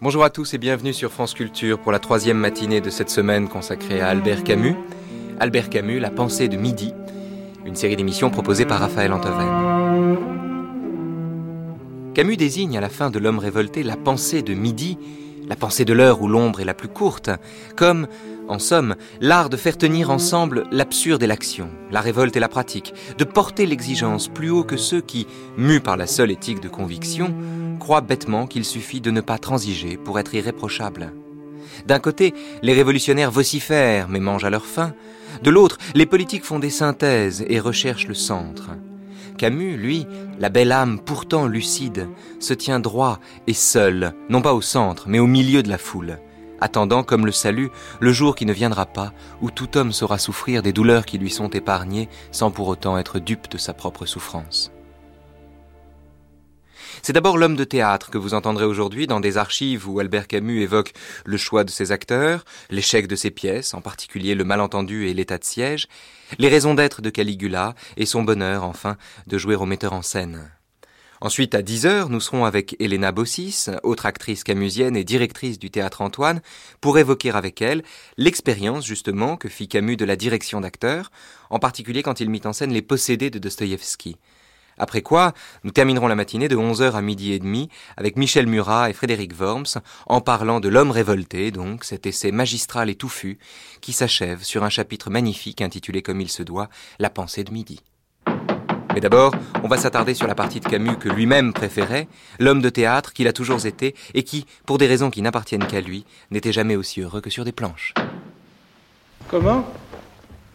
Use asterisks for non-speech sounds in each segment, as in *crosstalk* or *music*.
Bonjour à tous et bienvenue sur France Culture pour la troisième matinée de cette semaine consacrée à Albert Camus. Albert Camus, La pensée de midi, une série d'émissions proposée par Raphaël Antoven. Camus désigne à la fin de L'homme révolté la pensée de midi, la pensée de l'heure où l'ombre est la plus courte, comme, en somme, l'art de faire tenir ensemble l'absurde et l'action, la révolte et la pratique, de porter l'exigence plus haut que ceux qui, mus par la seule éthique de conviction, croient bêtement qu'il suffit de ne pas transiger pour être irréprochable. D'un côté, les révolutionnaires vocifèrent mais mangent à leur faim. De l'autre, les politiques font des synthèses et recherchent le centre. Camus, lui, la belle âme pourtant lucide, se tient droit et seul, non pas au centre, mais au milieu de la foule, attendant comme le salut le jour qui ne viendra pas, où tout homme saura souffrir des douleurs qui lui sont épargnées sans pour autant être dupe de sa propre souffrance. C'est d'abord l'homme de théâtre que vous entendrez aujourd'hui dans des archives où Albert Camus évoque le choix de ses acteurs, l'échec de ses pièces, en particulier le malentendu et l'état de siège, les raisons d'être de Caligula et son bonheur, enfin, de jouer au metteur en scène. Ensuite, à 10 heures, nous serons avec Elena Bossis, autre actrice camusienne et directrice du théâtre Antoine, pour évoquer avec elle l'expérience, justement, que fit Camus de la direction d'acteurs, en particulier quand il mit en scène Les Possédés de Dostoïevski. Après quoi, nous terminerons la matinée de 11h à midi et demi avec Michel Murat et Frédéric Worms en parlant de L'homme révolté, donc cet essai magistral et touffu qui s'achève sur un chapitre magnifique intitulé comme il se doit La pensée de midi. Mais d'abord, on va s'attarder sur la partie de Camus que lui-même préférait, l'homme de théâtre qu'il a toujours été et qui, pour des raisons qui n'appartiennent qu'à lui, n'était jamais aussi heureux que sur des planches. Comment?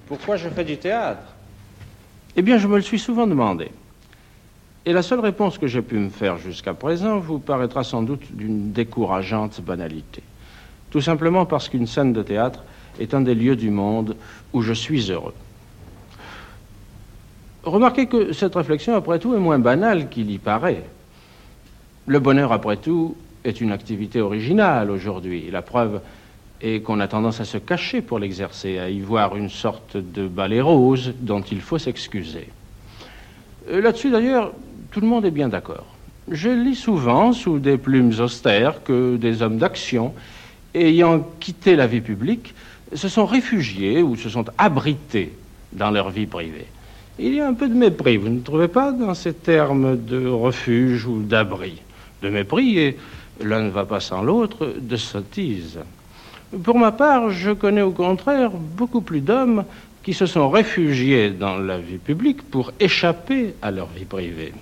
Pourquoi je fais du théâtre? Eh bien, je me le suis souvent demandé. Et la seule réponse que j'ai pu me faire jusqu'à présent vous paraîtra sans doute d'une décourageante banalité. Tout simplement parce qu'une scène de théâtre est un des lieux du monde où je suis heureux. Remarquez que cette réflexion, après tout, est moins banale qu'il y paraît. Le bonheur, après tout, est une activité originale aujourd'hui. La preuve est qu'on a tendance à se cacher pour l'exercer, à y voir une sorte de balai rose dont il faut s'excuser. Euh, là-dessus, d'ailleurs, tout le monde est bien d'accord. Je lis souvent, sous des plumes austères, que des hommes d'action, ayant quitté la vie publique, se sont réfugiés ou se sont abrités dans leur vie privée. Il y a un peu de mépris, vous ne trouvez pas, dans ces termes de refuge ou d'abri? De mépris, et l'un ne va pas sans l'autre, de sottise. Pour ma part, je connais au contraire beaucoup plus d'hommes qui se sont réfugiés dans la vie publique pour échapper à leur vie privée.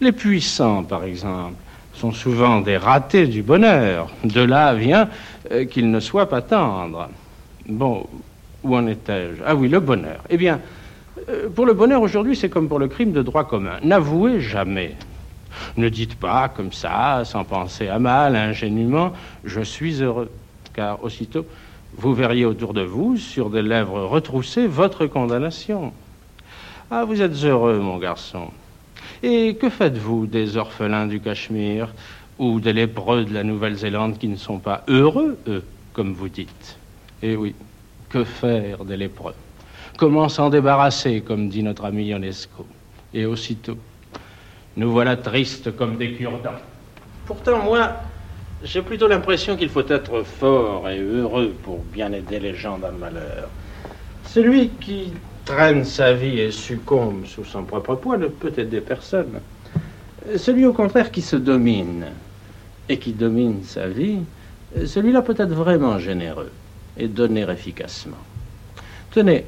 Les puissants, par exemple, sont souvent des ratés du bonheur. De là vient euh, qu'ils ne soient pas tendres. Bon, où en étais-je Ah oui, le bonheur. Eh bien, euh, pour le bonheur aujourd'hui, c'est comme pour le crime de droit commun. N'avouez jamais. Ne dites pas comme ça, sans penser à mal, ingénument, je suis heureux. Car aussitôt, vous verriez autour de vous, sur des lèvres retroussées, votre condamnation. Ah, vous êtes heureux, mon garçon. Et que faites-vous des orphelins du Cachemire ou des lépreux de la Nouvelle-Zélande qui ne sont pas heureux, eux, comme vous dites? Eh oui, que faire des lépreux? Comment s'en débarrasser, comme dit notre ami Ionesco? Et aussitôt, nous voilà tristes comme des cure-dents. Pourtant, moi, j'ai plutôt l'impression qu'il faut être fort et heureux pour bien aider les gens dans malheur. Celui qui traîne sa vie et succombe sous son propre poids ne peut aider personne. Celui au contraire qui se domine et qui domine sa vie, celui-là peut être vraiment généreux et donner efficacement. Tenez,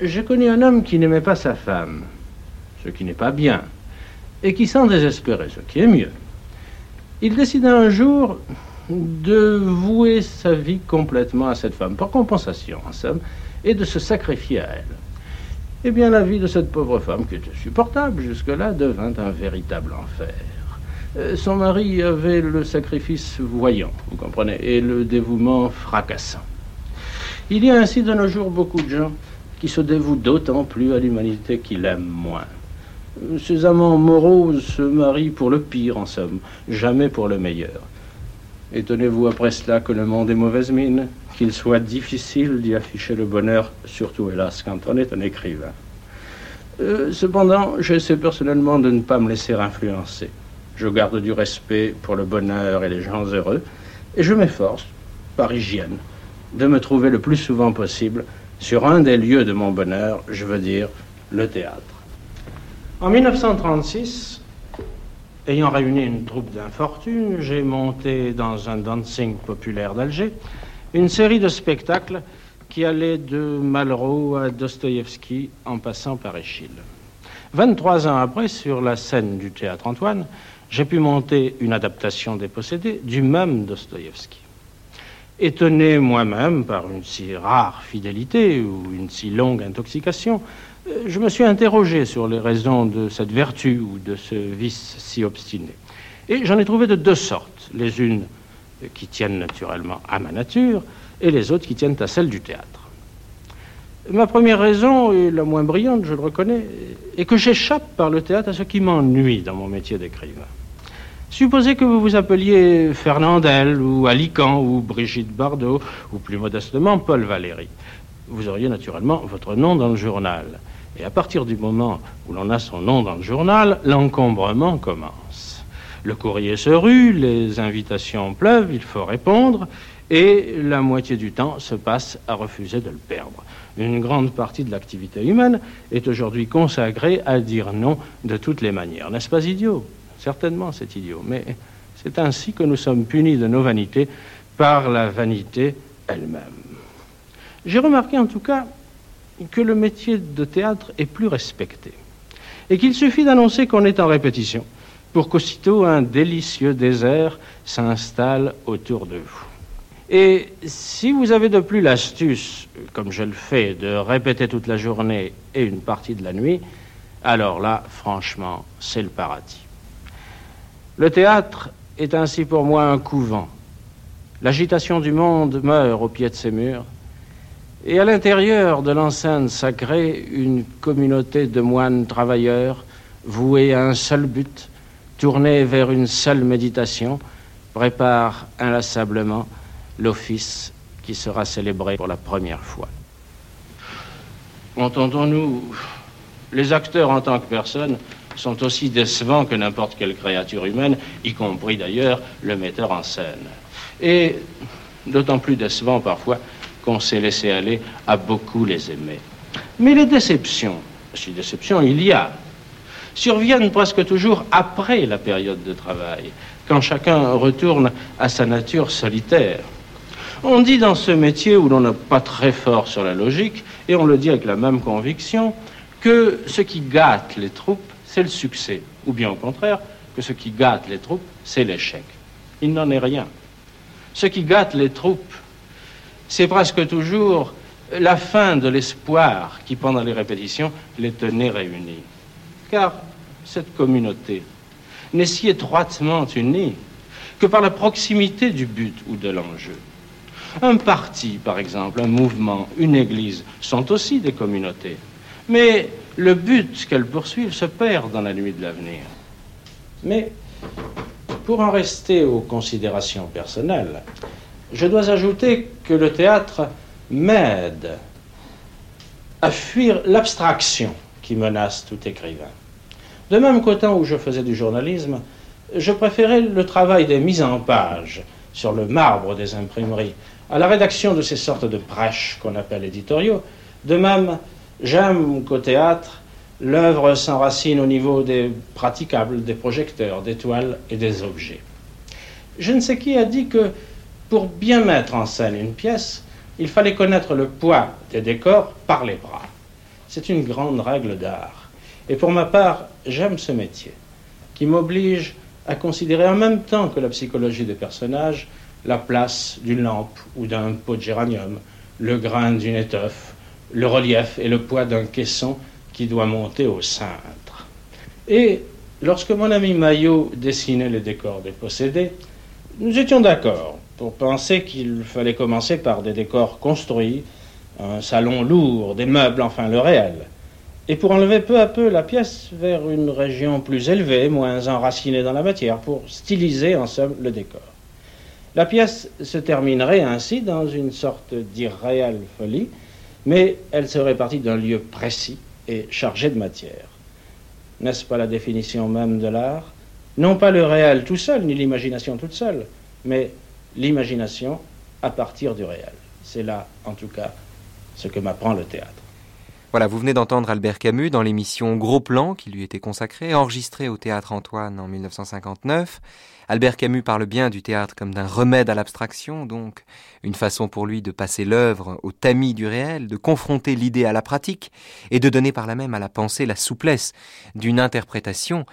j'ai connu un homme qui n'aimait pas sa femme, ce qui n'est pas bien, et qui s'en désespérait, ce qui est mieux. Il décida un jour de vouer sa vie complètement à cette femme, par compensation en somme, et de se sacrifier à elle. Eh bien, la vie de cette pauvre femme, qui était supportable jusque-là, devint un véritable enfer. Euh, son mari avait le sacrifice voyant, vous comprenez, et le dévouement fracassant. Il y a ainsi de nos jours beaucoup de gens qui se dévouent d'autant plus à l'humanité qu'ils aiment moins. Ces amants moraux se marient pour le pire, en somme, jamais pour le meilleur. Étonnez-vous après cela que le monde est mauvaise mine qu'il soit difficile d'y afficher le bonheur, surtout hélas quand on est un écrivain. Euh, cependant, j'essaie personnellement de ne pas me laisser influencer. Je garde du respect pour le bonheur et les gens heureux, et je m'efforce, par hygiène, de me trouver le plus souvent possible sur un des lieux de mon bonheur, je veux dire le théâtre. En 1936, ayant réuni une troupe d'infortune, j'ai monté dans un dancing populaire d'Alger une série de spectacles qui allaient de Malraux à Dostoïevski en passant par Échille. 23 ans après, sur la scène du théâtre Antoine, j'ai pu monter une adaptation des possédés du même Dostoïevski. Étonné moi-même par une si rare fidélité ou une si longue intoxication, euh, je me suis interrogé sur les raisons de cette vertu ou de ce vice si obstiné. Et j'en ai trouvé de deux sortes, les unes qui tiennent naturellement à ma nature et les autres qui tiennent à celle du théâtre. Ma première raison, et la moins brillante, je le reconnais, est que j'échappe par le théâtre à ce qui m'ennuie dans mon métier d'écrivain. Supposez que vous vous appeliez Fernandel ou Alican ou Brigitte Bardot ou plus modestement Paul Valéry. Vous auriez naturellement votre nom dans le journal. Et à partir du moment où l'on a son nom dans le journal, l'encombrement commence. Le courrier se rue, les invitations pleuvent, il faut répondre, et la moitié du temps se passe à refuser de le perdre. Une grande partie de l'activité humaine est aujourd'hui consacrée à dire non de toutes les manières. N'est-ce pas idiot? Certainement, c'est idiot, mais c'est ainsi que nous sommes punis de nos vanités par la vanité elle-même. J'ai remarqué en tout cas que le métier de théâtre est plus respecté et qu'il suffit d'annoncer qu'on est en répétition pour qu'aussitôt un délicieux désert s'installe autour de vous. Et si vous avez de plus l'astuce, comme je le fais, de répéter toute la journée et une partie de la nuit, alors là, franchement, c'est le paradis. Le théâtre est ainsi pour moi un couvent. L'agitation du monde meurt au pied de ses murs, et à l'intérieur de l'enceinte sacrée, une communauté de moines travailleurs voués à un seul but, tournés vers une seule méditation, prépare inlassablement l'office qui sera célébré pour la première fois. Entendons-nous, les acteurs en tant que personnes sont aussi décevants que n'importe quelle créature humaine, y compris d'ailleurs le metteur en scène. Et d'autant plus décevants parfois qu'on s'est laissé aller à beaucoup les aimer. Mais les déceptions, si déceptions il y a, surviennent presque toujours après la période de travail, quand chacun retourne à sa nature solitaire. On dit dans ce métier où l'on n'est pas très fort sur la logique, et on le dit avec la même conviction, que ce qui gâte les troupes, c'est le succès, ou bien au contraire, que ce qui gâte les troupes, c'est l'échec. Il n'en est rien. Ce qui gâte les troupes, c'est presque toujours la fin de l'espoir qui, pendant les répétitions, les tenait réunis. Car cette communauté n'est si étroitement unie que par la proximité du but ou de l'enjeu. Un parti, par exemple, un mouvement, une église, sont aussi des communautés. Mais le but qu'elles poursuivent se perd dans la nuit de l'avenir. Mais pour en rester aux considérations personnelles, je dois ajouter que le théâtre m'aide à fuir l'abstraction qui menace tout écrivain. De même qu'au temps où je faisais du journalisme, je préférais le travail des mises en page sur le marbre des imprimeries à la rédaction de ces sortes de prêches qu'on appelle éditoriaux. De même, j'aime qu'au théâtre, l'œuvre s'enracine au niveau des praticables, des projecteurs, des toiles et des objets. Je ne sais qui a dit que pour bien mettre en scène une pièce, il fallait connaître le poids des décors par les bras. C'est une grande règle d'art. Et pour ma part, j'aime ce métier, qui m'oblige à considérer en même temps que la psychologie des personnages la place d'une lampe ou d'un pot de géranium, le grain d'une étoffe, le relief et le poids d'un caisson qui doit monter au cintre. Et lorsque mon ami Maillot dessinait les décors des possédés, nous étions d'accord pour penser qu'il fallait commencer par des décors construits, un salon lourd, des meubles, enfin le réel, et pour enlever peu à peu la pièce vers une région plus élevée, moins enracinée dans la matière, pour styliser en somme le décor. La pièce se terminerait ainsi dans une sorte d'irréelle folie, mais elle serait partie d'un lieu précis et chargé de matière. N'est-ce pas la définition même de l'art? Non pas le réel tout seul, ni l'imagination toute seule, mais l'imagination à partir du réel. C'est là, en tout cas, ce que m'apprend le théâtre. Voilà, vous venez d'entendre Albert Camus dans l'émission Gros Plan qui lui était consacrée, enregistrée au Théâtre Antoine en 1959. Albert Camus parle bien du théâtre comme d'un remède à l'abstraction, donc une façon pour lui de passer l'œuvre au tamis du réel, de confronter l'idée à la pratique et de donner par là même à la pensée la souplesse d'une interprétation.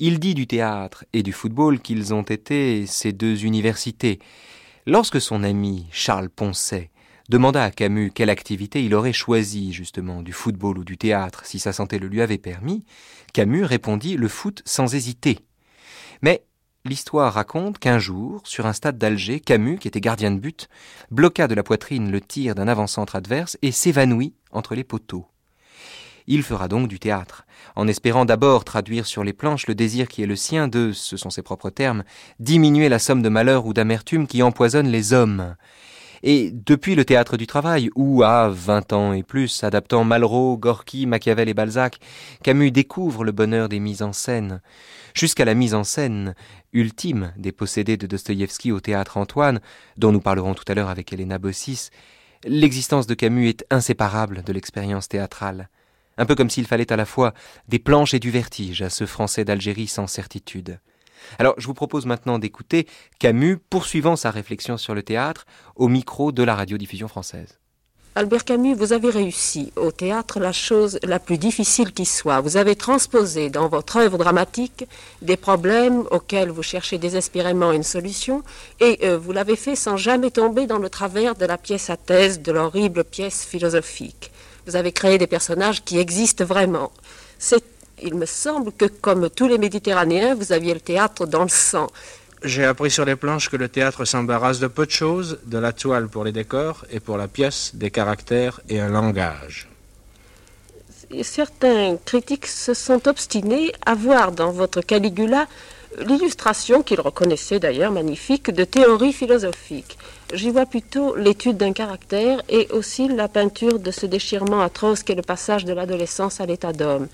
Il dit du théâtre et du football qu'ils ont été ces deux universités. Lorsque son ami Charles Poncet demanda à Camus quelle activité il aurait choisi, justement, du football ou du théâtre, si sa santé le lui avait permis, Camus répondit le foot sans hésiter. Mais l'histoire raconte qu'un jour, sur un stade d'Alger, Camus, qui était gardien de but, bloqua de la poitrine le tir d'un avant-centre adverse et s'évanouit entre les poteaux. Il fera donc du théâtre, en espérant d'abord traduire sur les planches le désir qui est le sien de, ce sont ses propres termes, diminuer la somme de malheur ou d'amertume qui empoisonne les hommes, et depuis le théâtre du travail, où à vingt ans et plus, adaptant Malraux, Gorky, Machiavel et Balzac, Camus découvre le bonheur des mises en scène, jusqu'à la mise en scène ultime des possédés de Dostoïevski au théâtre Antoine, dont nous parlerons tout à l'heure avec Elena Bossis, l'existence de Camus est inséparable de l'expérience théâtrale. Un peu comme s'il fallait à la fois des planches et du vertige à ce Français d'Algérie sans certitude. Alors je vous propose maintenant d'écouter Camus poursuivant sa réflexion sur le théâtre au micro de la radiodiffusion française. Albert Camus, vous avez réussi au théâtre la chose la plus difficile qui soit. Vous avez transposé dans votre œuvre dramatique des problèmes auxquels vous cherchez désespérément une solution, et euh, vous l'avez fait sans jamais tomber dans le travers de la pièce à thèse, de l'horrible pièce philosophique. Vous avez créé des personnages qui existent vraiment. C'est il me semble que, comme tous les Méditerranéens, vous aviez le théâtre dans le sang. J'ai appris sur les planches que le théâtre s'embarrasse de peu de choses, de la toile pour les décors et pour la pièce, des caractères et un langage. Certains critiques se sont obstinés à voir dans votre Caligula l'illustration, qu'ils reconnaissaient d'ailleurs magnifique, de théories philosophiques. J'y vois plutôt l'étude d'un caractère et aussi la peinture de ce déchirement atroce qu'est le passage de l'adolescence à l'état d'homme.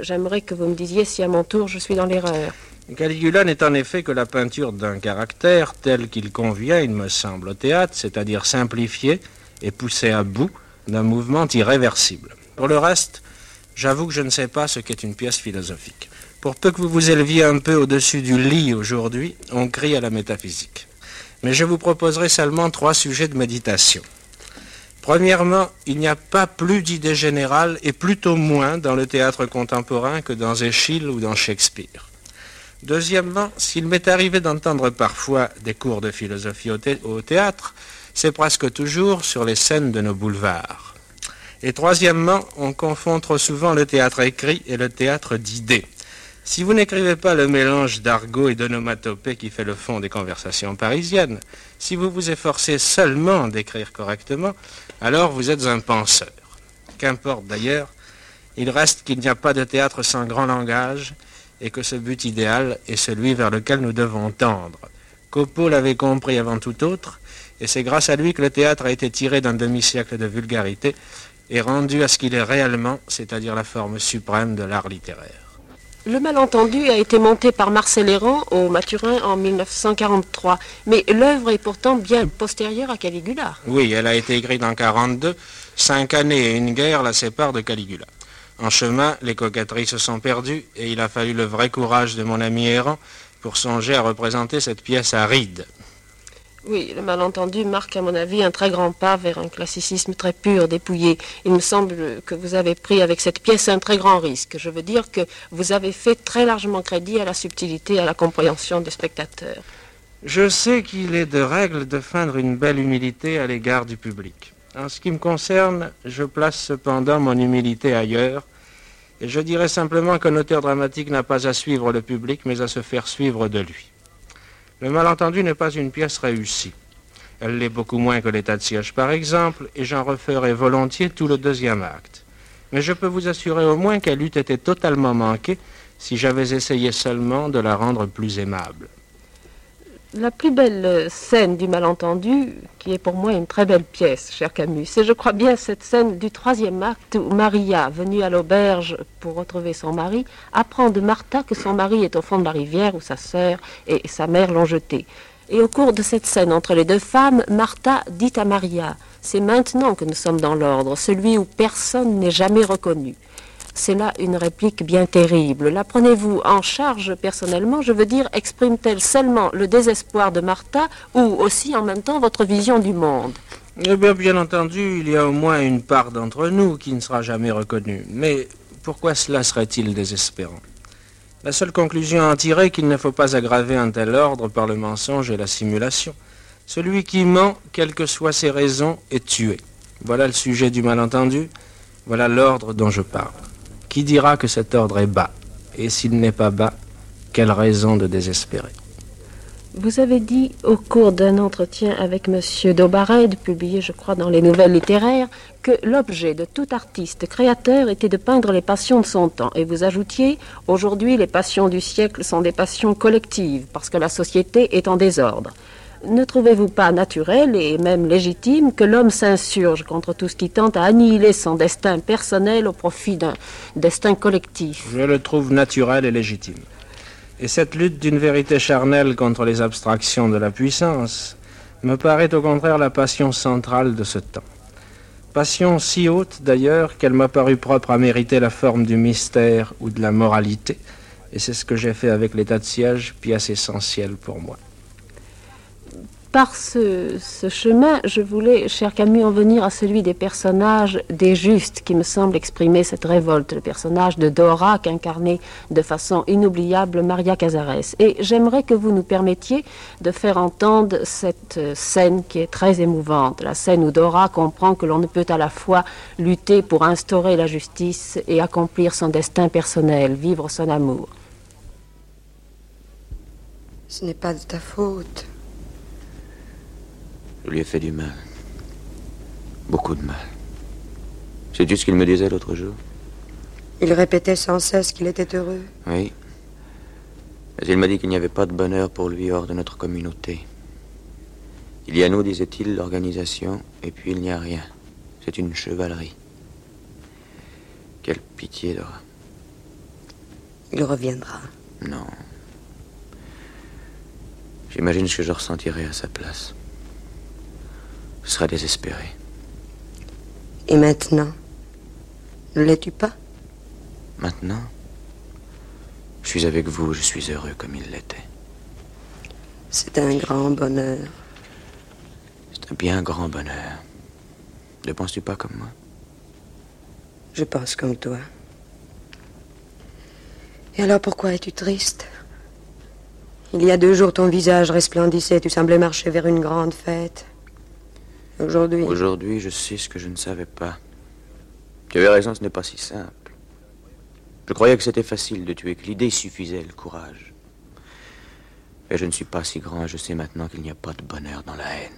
J'aimerais que vous me disiez si à mon tour je suis dans l'erreur. Caligula n'est en effet que la peinture d'un caractère tel qu'il convient, il me semble, au théâtre, c'est-à-dire simplifié et poussé à bout d'un mouvement irréversible. Pour le reste, j'avoue que je ne sais pas ce qu'est une pièce philosophique. Pour peu que vous vous éleviez un peu au-dessus du lit aujourd'hui, on crie à la métaphysique mais je vous proposerai seulement trois sujets de méditation. Premièrement, il n'y a pas plus d'idées générales et plutôt moins dans le théâtre contemporain que dans Échille ou dans Shakespeare. Deuxièmement, s'il m'est arrivé d'entendre parfois des cours de philosophie au, théâtre, c'est presque toujours sur les scènes de nos boulevards. Et troisièmement, on confond trop souvent le théâtre écrit et le théâtre d'idées. Si vous n'écrivez pas le mélange d'argot et d'onomatopée qui fait le fond des conversations parisiennes, si vous vous efforcez seulement d'écrire correctement, alors vous êtes un penseur. Qu'importe d'ailleurs, il reste qu'il n'y a pas de théâtre sans grand langage et que ce but idéal est celui vers lequel nous devons tendre. Copo l'avait compris avant tout autre, et c'est grâce à lui que le théâtre a été tiré d'un demi-siècle de vulgarité et rendu à ce qu'il est réellement, c'est-à-dire la forme suprême de l'art littéraire. Le malentendu a été monté par Marcel Héran au Maturin en 1943, mais l'œuvre est pourtant bien postérieure à Caligula. Oui, elle a été écrite en 1942. Cinq années et une guerre la séparent de Caligula. En chemin, les coquetteries se sont perdues et il a fallu le vrai courage de mon ami Héran pour songer à représenter cette pièce à rides. Oui, le malentendu marque à mon avis un très grand pas vers un classicisme très pur, dépouillé. Il me semble que vous avez pris avec cette pièce un très grand risque. Je veux dire que vous avez fait très largement crédit à la subtilité à la compréhension des spectateurs. Je sais qu'il est de règle de feindre une belle humilité à l'égard du public. En ce qui me concerne, je place cependant mon humilité ailleurs, je dirais simplement qu'un auteur dramatique n'a pas à suivre le public, mais à se faire suivre de lui. Le malentendu n'est pas une pièce réussie. Elle l'est beaucoup moins que l'état de siège, par exemple, et j'en referai volontiers tout le deuxième acte. Mais je peux vous assurer au moins qu'elle eût été totalement manquée si j'avais essayé seulement de la rendre plus aimable. La plus belle scène du malentendu, qui est pour moi une très belle pièce, cher Camus, c'est, je crois bien, cette scène du troisième acte où Maria, venue à l'auberge pour retrouver son mari, apprend de Martha que son mari est au fond de la rivière où sa sœur et sa mère l'ont jeté. Et au cours de cette scène entre les deux femmes, Martha dit à Maria C'est maintenant que nous sommes dans l'ordre, celui où personne n'est jamais reconnu. C'est là une réplique bien terrible. La prenez-vous en charge personnellement Je veux dire, exprime-t-elle seulement le désespoir de Martha ou aussi en même temps votre vision du monde Eh bien, bien entendu, il y a au moins une part d'entre nous qui ne sera jamais reconnue. Mais pourquoi cela serait-il désespérant La seule conclusion à en tirer est qu'il ne faut pas aggraver un tel ordre par le mensonge et la simulation. Celui qui ment, quelles que soient ses raisons, est tué. Voilà le sujet du malentendu, voilà l'ordre dont je parle. Qui dira que cet ordre est bas? Et s'il n'est pas bas, quelle raison de désespérer? Vous avez dit au cours d'un entretien avec M. Daubared, publié je crois dans les nouvelles littéraires, que l'objet de tout artiste créateur était de peindre les passions de son temps. Et vous ajoutiez, aujourd'hui les passions du siècle sont des passions collectives, parce que la société est en désordre ne trouvez-vous pas naturel et même légitime que l'homme s'insurge contre tout ce qui tente à annihiler son destin personnel au profit d'un destin collectif? Je le trouve naturel et légitime. Et cette lutte d'une vérité charnelle contre les abstractions de la puissance me paraît au contraire la passion centrale de ce temps. Passion si haute d'ailleurs qu'elle m'a paru propre à mériter la forme du mystère ou de la moralité, et c'est ce que j'ai fait avec l'état de siège, pièce essentielle pour moi par ce, chemin, je voulais, cher Camus, en venir à celui des personnages des justes qui me semble exprimer cette révolte, le personnage de Dora qu'incarnait de façon inoubliable Maria Cazares. Et j'aimerais que vous nous permettiez de faire entendre cette scène qui est très émouvante, la scène où Dora comprend que l'on ne peut à la fois lutter pour instaurer la justice et accomplir son destin personnel, vivre son amour. Ce n'est pas de ta faute. Je lui ai fait du mal. Beaucoup de mal. Sais-tu ce qu'il me disait l'autre jour Il répétait sans cesse qu'il était heureux. Oui. Mais il m'a dit qu'il n'y avait pas de bonheur pour lui hors de notre communauté. Il y a nous, disait-il, l'organisation, et puis il n'y a rien. C'est une chevalerie. Quelle pitié, Dora. Il reviendra. Non. J'imagine ce que je ressentirais à sa place. Je serais désespéré. Et maintenant Ne l'es-tu pas? Maintenant Je suis avec vous, je suis heureux comme il l'était. C'est un grand bonheur. C'est un bien grand bonheur. Ne penses-tu pas comme moi? Je pense comme toi. Et alors pourquoi es-tu triste? Il y a deux jours, ton visage resplendissait, tu semblais marcher vers une grande fête. Aujourd'hui. Aujourd'hui, je sais ce que je ne savais pas. Tu avais raison, ce n'est pas si simple. Je croyais que c'était facile de tuer, que l'idée suffisait, le courage. Et je ne suis pas si grand, je sais maintenant qu'il n'y a pas de bonheur dans la haine.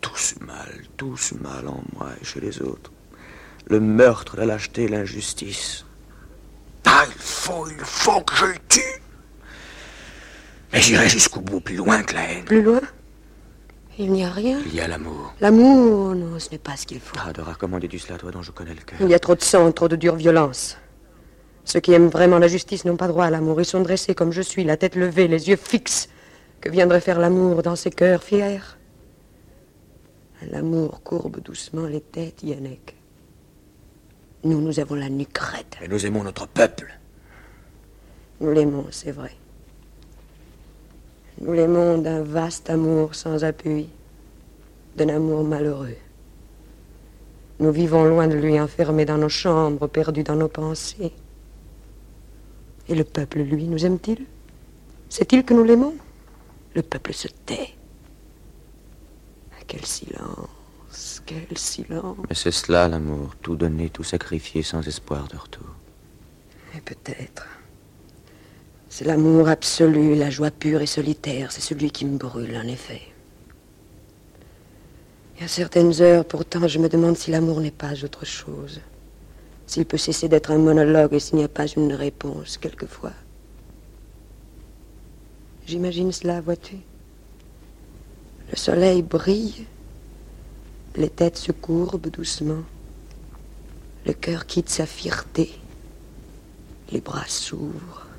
Tout ce mal, tout ce mal en moi et chez les autres. Le meurtre, la lâcheté, l'injustice. Ah, il faut, il faut que je le tue. Mais j'irai jusqu'au bout, plus loin que la haine. Plus loin? Il n'y a rien. Il y a l'amour. L'amour, non, ce n'est pas ce qu'il faut. Ah, Dora, comment dis-tu cela, toi dont je connais le cœur Il y a trop de sang, trop de dure violence. Ceux qui aiment vraiment la justice n'ont pas droit à l'amour. Ils sont dressés comme je suis, la tête levée, les yeux fixes. Que viendrait faire l'amour dans ces cœurs fiers? L'amour courbe doucement les têtes, Yannick. Nous, nous avons la nuque raide. Et nous aimons notre peuple. Nous l'aimons, c'est vrai. Nous l'aimons d'un vaste amour sans appui, d'un amour malheureux. Nous vivons loin de lui, enfermés dans nos chambres, perdus dans nos pensées. Et le peuple, lui, nous aime-t-il? Sait-il que nous l'aimons? Le peuple se tait. Ah, quel silence, quel silence. Mais c'est cela l'amour, tout donner, tout sacrifier sans espoir de retour. Et peut-être. C'est l'amour absolu, la joie pure et solitaire. C'est celui qui me brûle, en effet. Et à certaines heures, pourtant, je me demande si l'amour n'est pas autre chose. S'il peut cesser d'être un monologue et s'il n'y a pas une réponse, quelquefois. J'imagine cela, vois-tu. Le soleil brille, les têtes se courbent doucement, le cœur quitte sa fierté, les bras s'ouvrent.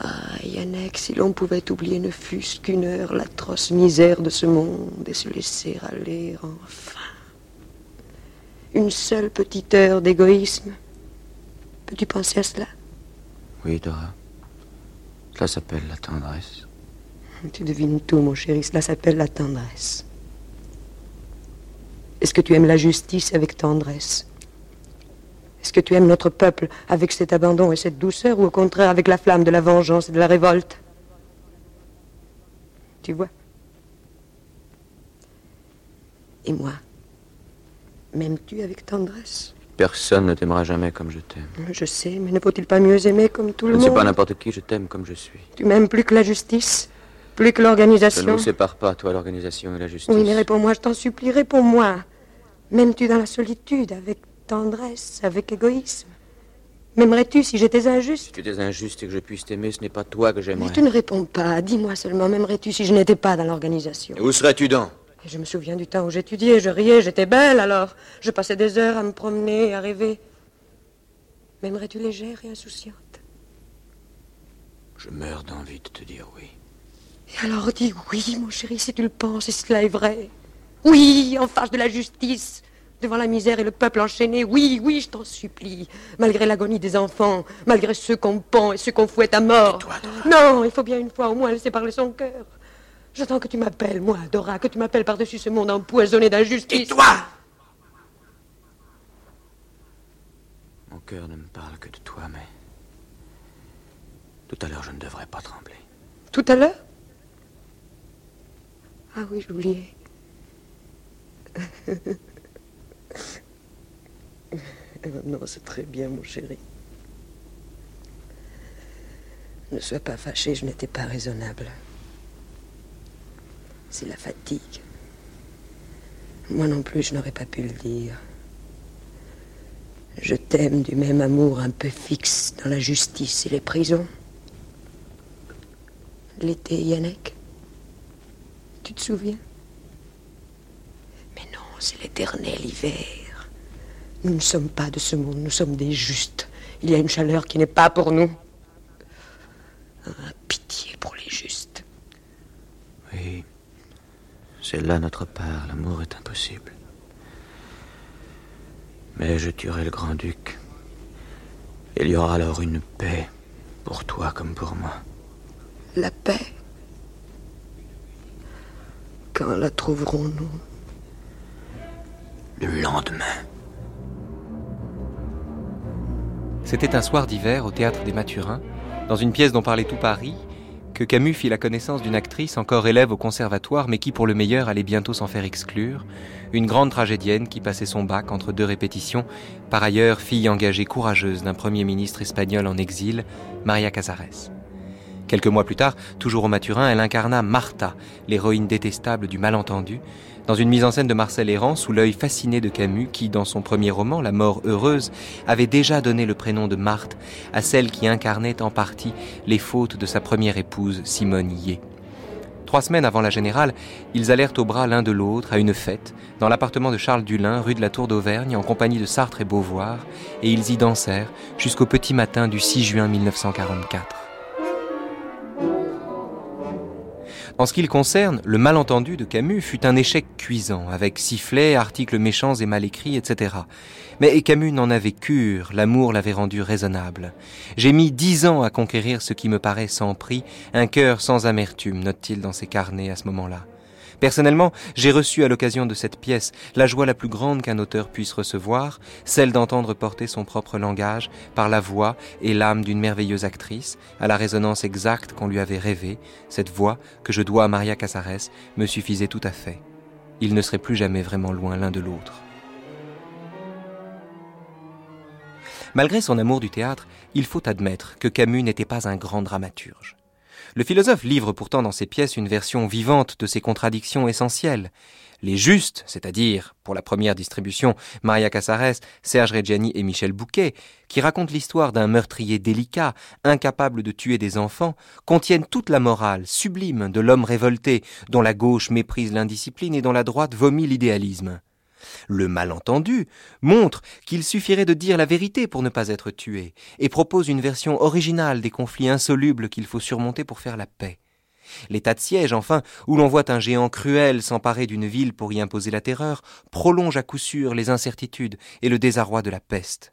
Ah, Yannick, si l'on pouvait oublier ne fût-ce qu'une heure l'atroce misère de ce monde et se laisser aller enfin. Une seule petite heure d'égoïsme. Peux-tu penser à cela? Oui, Dora. Cela s'appelle la tendresse. Tu devines tout, mon chéri. Cela s'appelle la tendresse. Est-ce que tu aimes la justice avec tendresse? Est-ce que tu aimes notre peuple avec cet abandon et cette douceur ou au contraire avec la flamme de la vengeance et de la révolte? Tu vois? Et moi M'aimes-tu avec tendresse? Personne ne t'aimera jamais comme je t'aime. Je sais, mais ne faut-il pas mieux aimer comme tout le Je ne monde sais pas n'importe qui, je t'aime comme je suis. Tu m'aimes plus que la justice Plus que Ça ne l'organisation nous sépare pas, toi, l'organisation et la justice. Oui, mais réponds-moi, je t'en supplie, réponds-moi. M'aimes-tu dans la solitude, avec tendresse, avec égoïsme M'aimerais-tu si j'étais injuste? Si tu étais injuste et que je puisse t'aimer, ce n'est pas toi que Mais j'aimerais. tu ne réponds pas. Dis-moi seulement, m'aimerais-tu si je n'étais pas dans l'organisation? Et où serais-tu donc? Et Je me souviens du temps où j'étudiais, je riais, j'étais belle alors. Je passais des heures à me promener, à rêver. M'aimerais-tu légère et insouciante? Je meurs d'envie de te dire oui. Et alors dis oui, mon chéri, si tu le penses, et cela est vrai. Oui, en face de la justice, devant la misère et le peuple enchaîné. Oui, oui, je t'en supplie. Malgré l'agonie des enfants, malgré ceux qu'on pend et ceux qu'on fouette à mort. Tais-toi, non, il faut bien une fois au moins laisser parler son cœur. J'attends que tu m'appelles, moi, Dora, que tu m'appelles par-dessus ce monde empoisonné d'injustice. toi Mon cœur ne me parle que de toi, mais. Tout à l'heure, je ne devrais pas trembler. Tout à l'heure? Ah oui, j'oubliais. *laughs* non, c'est très bien, mon chéri. Ne sois pas fâché, je n'étais pas raisonnable. C'est la fatigue. Moi non plus, je n'aurais pas pu le dire. Je t'aime du même amour un peu fixe dans la justice et les prisons. L'été, Yannick Tu te souviens? C'est l'éternel hiver. Nous ne sommes pas de ce monde, nous sommes des justes. Il y a une chaleur qui n'est pas pour nous. Ah, pitié pour les justes. Oui. C'est là notre part. L'amour est impossible. Mais je tuerai le grand-duc. Il y aura alors une paix. Pour toi comme pour moi. La paix. Quand la trouverons-nous? Le lendemain. C'était un soir d'hiver au théâtre des Mathurins, dans une pièce dont parlait tout Paris, que Camus fit la connaissance d'une actrice encore élève au conservatoire, mais qui, pour le meilleur, allait bientôt s'en faire exclure, une grande tragédienne qui passait son bac entre deux répétitions, par ailleurs fille engagée courageuse d'un premier ministre espagnol en exil, Maria Casares. Quelques mois plus tard, toujours au Maturin, elle incarna Martha, l'héroïne détestable du malentendu, dans une mise en scène de Marcel Errand sous l'œil fasciné de Camus qui, dans son premier roman, La mort heureuse, avait déjà donné le prénom de Marthe à celle qui incarnait en partie les fautes de sa première épouse, Simone Yé. Trois semaines avant la générale, ils allèrent au bras l'un de l'autre à une fête, dans l'appartement de Charles Dulin, rue de la Tour d'Auvergne, en compagnie de Sartre et Beauvoir, et ils y dansèrent jusqu'au petit matin du 6 juin 1944. En ce qui le concerne, le malentendu de Camus fut un échec cuisant, avec sifflets, articles méchants et mal écrits, etc. Mais Camus n'en avait cure, l'amour l'avait rendu raisonnable. J'ai mis dix ans à conquérir ce qui me paraît sans prix, un cœur sans amertume, note-t-il dans ses carnets à ce moment-là. Personnellement, j'ai reçu à l'occasion de cette pièce la joie la plus grande qu'un auteur puisse recevoir, celle d'entendre porter son propre langage par la voix et l'âme d'une merveilleuse actrice, à la résonance exacte qu'on lui avait rêvée. Cette voix que je dois à Maria Casares me suffisait tout à fait. Ils ne seraient plus jamais vraiment loin l'un de l'autre. Malgré son amour du théâtre, il faut admettre que Camus n'était pas un grand dramaturge. Le philosophe livre pourtant dans ses pièces une version vivante de ses contradictions essentielles. Les justes, c'est-à-dire, pour la première distribution, Maria Casares, Serge Reggiani et Michel Bouquet, qui racontent l'histoire d'un meurtrier délicat, incapable de tuer des enfants, contiennent toute la morale sublime de l'homme révolté, dont la gauche méprise l'indiscipline et dont la droite vomit l'idéalisme. Le malentendu montre qu'il suffirait de dire la vérité pour ne pas être tué, et propose une version originale des conflits insolubles qu'il faut surmonter pour faire la paix. L'état de siège, enfin, où l'on voit un géant cruel s'emparer d'une ville pour y imposer la terreur, prolonge à coup sûr les incertitudes et le désarroi de la peste.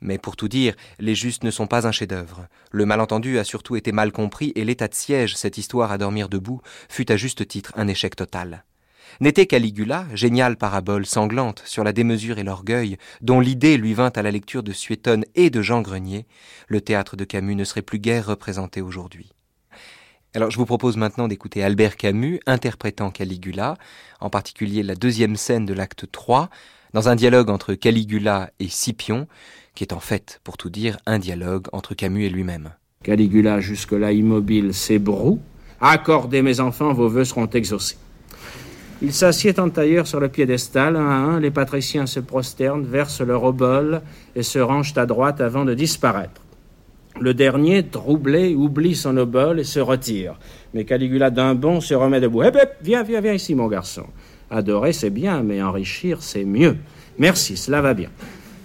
Mais pour tout dire, les justes ne sont pas un chef-d'œuvre. Le malentendu a surtout été mal compris et l'état de siège, cette histoire à dormir debout, fut à juste titre un échec total. N'était Caligula, géniale parabole sanglante sur la démesure et l'orgueil, dont l'idée lui vint à la lecture de Suétone et de Jean Grenier, le théâtre de Camus ne serait plus guère représenté aujourd'hui. Alors je vous propose maintenant d'écouter Albert Camus interprétant Caligula, en particulier la deuxième scène de l'acte 3, dans un dialogue entre Caligula et Scipion, qui est en fait, pour tout dire, un dialogue entre Camus et lui-même. Caligula, jusque-là immobile, s'ébroue. Accordez mes enfants, vos vœux seront exaucés. Il s'assied en tailleur sur le piédestal, un à un, les patriciens se prosternent, versent leur obole et se rangent à droite avant de disparaître. Le dernier, troublé, oublie son obole et se retire. Mais Caligula d'un bond se remet debout. Eh, viens, viens, viens ici, mon garçon. Adorer, c'est bien, mais enrichir, c'est mieux. Merci, cela va bien.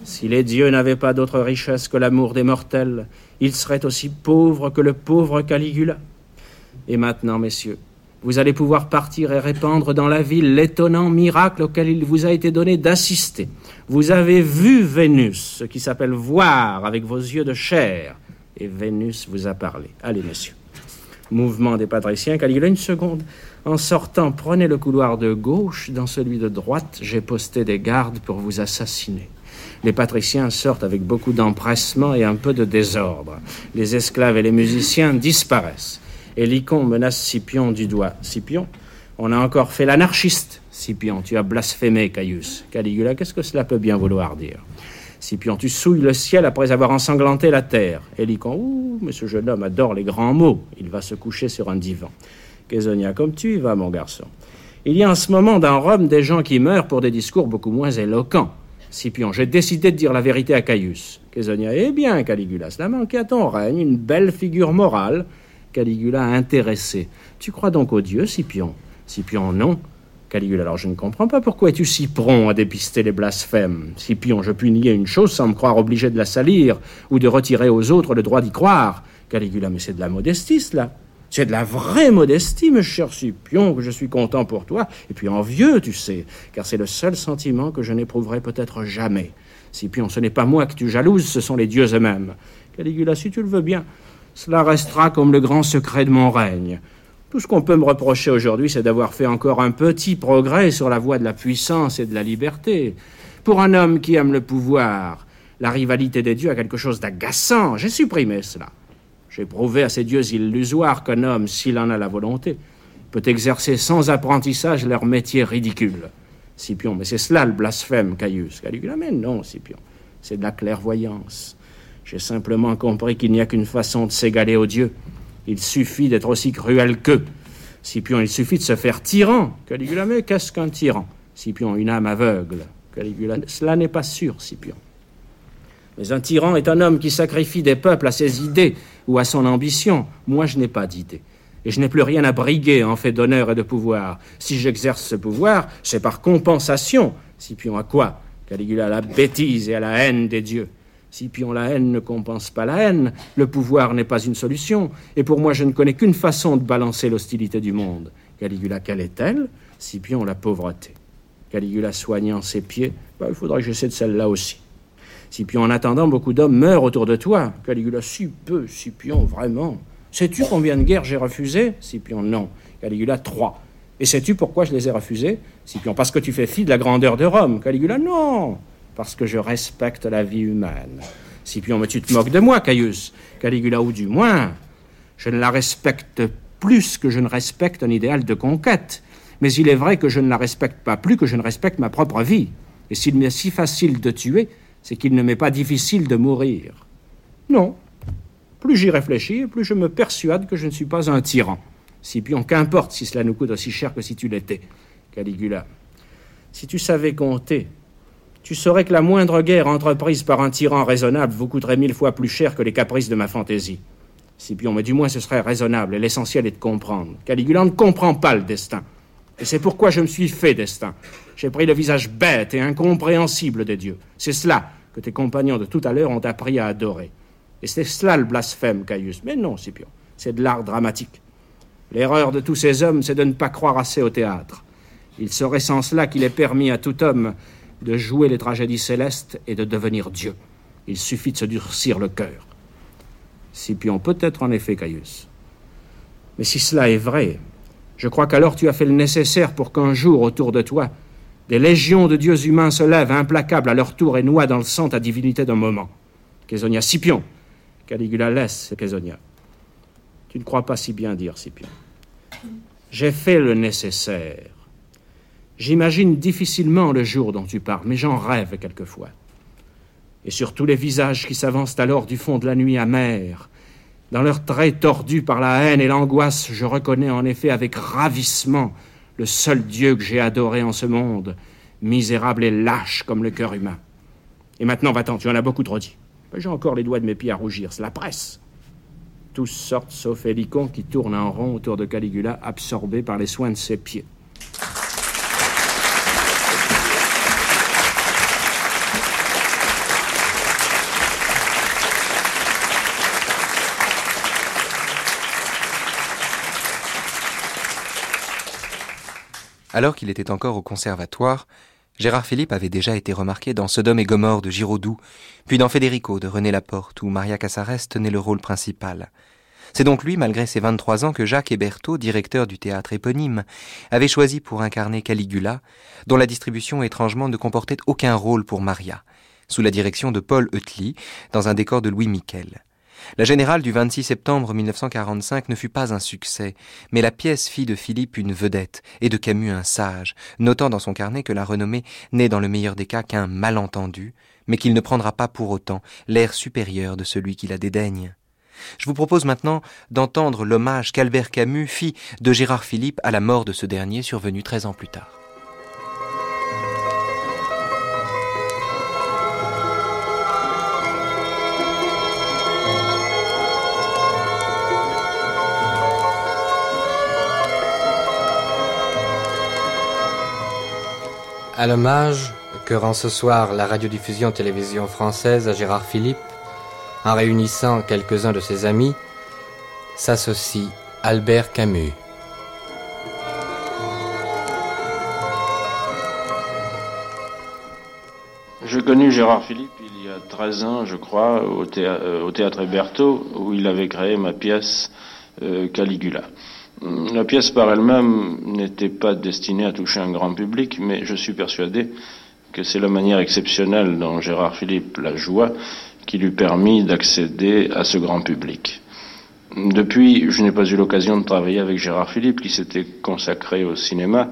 Si les dieux n'avaient pas d'autre richesse que l'amour des mortels, ils seraient aussi pauvres que le pauvre Caligula. Et maintenant, messieurs, vous allez pouvoir partir et répandre dans la ville l'étonnant miracle auquel il vous a été donné d'assister. Vous avez vu Vénus, ce qui s'appelle voir avec vos yeux de chair et Vénus vous a parlé. Allez, messieurs. Mouvement des patriciens, Caligula, une seconde. En sortant, prenez le couloir de gauche, dans celui de droite, j'ai posté des gardes pour vous assassiner. Les patriciens sortent avec beaucoup d'empressement et un peu de désordre. Les esclaves et les musiciens disparaissent. Et Lycon menace Scipion du doigt. Scipion, on a encore fait l'anarchiste. Scipion, tu as blasphémé, Caius. Caligula, qu'est-ce que cela peut bien vouloir dire? Scipion, tu souilles le ciel après avoir ensanglanté la terre. Hélicon, ouh, mais ce jeune homme adore les grands mots. Il va se coucher sur un divan. Késonia, comme tu y vas, mon garçon. Il y a en ce moment dans Rome des gens qui meurent pour des discours beaucoup moins éloquents. Scipion, j'ai décidé de dire la vérité à Caius. Késonia, eh bien, Caligula, cela manque à ton règne, une belle figure morale. Caligula intéressé. Tu crois donc au Dieu, Scipion? Scipion, non. Caligula, alors je ne comprends pas pourquoi es-tu si prompt à dépister les blasphèmes. Scipion, je puis nier une chose sans me croire obligé de la salir ou de retirer aux autres le droit d'y croire. Caligula, mais c'est de la modestie, cela. C'est de la vraie modestie, mon cher Scipion, que je suis content pour toi, et puis envieux, tu sais, car c'est le seul sentiment que je n'éprouverai peut-être jamais. Scipion, ce n'est pas moi que tu jalouses, ce sont les dieux eux-mêmes. Caligula, si tu le veux bien, cela restera comme le grand secret de mon règne. Tout ce qu'on peut me reprocher aujourd'hui, c'est d'avoir fait encore un petit progrès sur la voie de la puissance et de la liberté. Pour un homme qui aime le pouvoir, la rivalité des dieux a quelque chose d'agaçant. J'ai supprimé cela. J'ai prouvé à ces dieux illusoires qu'un homme, s'il en a la volonté, peut exercer sans apprentissage leur métier ridicule. Scipion, mais c'est cela le blasphème, Caius. Caligula, non, Scipion, c'est de la clairvoyance. J'ai simplement compris qu'il n'y a qu'une façon de s'égaler aux dieux, il suffit d'être aussi cruel qu'eux. Scipion, il suffit de se faire tyran. Caligula, mais qu'est-ce qu'un tyran? Scipion, une âme aveugle. Caligula, cela n'est pas sûr, Scipion. Mais un tyran est un homme qui sacrifie des peuples à ses idées ou à son ambition. Moi, je n'ai pas d'idée. Et je n'ai plus rien à briguer en fait d'honneur et de pouvoir. Si j'exerce ce pouvoir, c'est par compensation. Scipion, à quoi? Caligula, à la bêtise et à la haine des dieux. Scipion, la haine ne compense pas la haine, le pouvoir n'est pas une solution, et pour moi je ne connais qu'une façon de balancer l'hostilité du monde. Caligula, quelle est-elle? Scipion, la pauvreté. Caligula soignant ses pieds, bah, il faudrait que j'essaie de celle-là aussi. Scipion, en attendant, beaucoup d'hommes meurent autour de toi. Caligula, si peu, Scipion, vraiment. Sais-tu combien de guerres j'ai refusées? Scipion, non. Caligula, trois. Et sais-tu pourquoi je les ai refusées? Scipion, parce que tu fais fi de la grandeur de Rome. Caligula, non parce que je respecte la vie humaine. Scipion, mais tu te moques de moi, Caius. Caligula, ou du moins, je ne la respecte plus que je ne respecte un idéal de conquête. Mais il est vrai que je ne la respecte pas plus que je ne respecte ma propre vie. Et s'il m'est si facile de tuer, c'est qu'il ne m'est pas difficile de mourir. Non. Plus j'y réfléchis, plus je me persuade que je ne suis pas un tyran. Scipion, qu'importe si cela nous coûte aussi cher que si tu l'étais. Caligula. Si tu savais compter, tu saurais que la moindre guerre entreprise par un tyran raisonnable vous coûterait mille fois plus cher que les caprices de ma fantaisie. Scipion, mais du moins ce serait raisonnable, et l'essentiel est de comprendre. Caligula ne comprend pas le destin. Et c'est pourquoi je me suis fait destin. J'ai pris le visage bête et incompréhensible des dieux. C'est cela que tes compagnons de tout à l'heure ont appris à adorer. Et c'est cela le blasphème, Caius. Mais non, Scipion, c'est de l'art dramatique. L'erreur de tous ces hommes, c'est de ne pas croire assez au théâtre. Il serait sans cela qu'il est permis à tout homme de jouer les tragédies célestes et de devenir Dieu. Il suffit de se durcir le cœur. Scipion, peut-être en effet, Caius. Mais si cela est vrai, je crois qu'alors tu as fait le nécessaire pour qu'un jour, autour de toi, des légions de dieux humains se lèvent implacables à leur tour et noient dans le sang ta divinité d'un moment. Késonia, Scipion. Caligula laisse Késonia. Tu ne crois pas si bien dire, Scipion. J'ai fait le nécessaire. J'imagine difficilement le jour dont tu parles, mais j'en rêve quelquefois. Et sur tous les visages qui s'avancent alors du fond de la nuit amère, dans leurs traits tordus par la haine et l'angoisse, je reconnais en effet avec ravissement le seul Dieu que j'ai adoré en ce monde, misérable et lâche comme le cœur humain. Et maintenant, va-t'en, tu en as beaucoup trop dit. J'ai encore les doigts de mes pieds à rougir, c'est la presse. Tous sortent sauf Hélicon qui tourne en rond autour de Caligula, absorbé par les soins de ses pieds. Alors qu'il était encore au conservatoire, Gérard Philippe avait déjà été remarqué dans Sodome et Gomorre de Giraudoux, puis dans Federico de René Laporte, où Maria Casares tenait le rôle principal. C'est donc lui, malgré ses 23 ans, que Jacques Hébertot, directeur du théâtre éponyme, avait choisi pour incarner Caligula, dont la distribution étrangement ne comportait aucun rôle pour Maria, sous la direction de Paul Utley, dans un décor de Louis Miquel. La générale du 26 septembre 1945 ne fut pas un succès, mais la pièce fit de Philippe une vedette et de Camus un sage, notant dans son carnet que la renommée n'est dans le meilleur des cas qu'un malentendu, mais qu'il ne prendra pas pour autant l'air supérieur de celui qui la dédaigne. Je vous propose maintenant d'entendre l'hommage qu'Albert Camus fit de Gérard Philippe à la mort de ce dernier survenu treize ans plus tard. À l'hommage que rend ce soir la radiodiffusion télévision française à Gérard Philippe, en réunissant quelques-uns de ses amis, s'associe Albert Camus. J'ai connu Gérard Philippe il y a 13 ans, je crois, au, théâtre Héberto, où il avait créé ma pièce euh, Caligula. La pièce par elle-même n'était pas destinée à toucher un grand public, mais je suis persuadé que c'est la manière exceptionnelle dont Gérard Philippe la joua qui lui permit d'accéder à ce grand public. Depuis, je n'ai pas eu l'occasion de travailler avec Gérard Philippe, qui s'était consacré au cinéma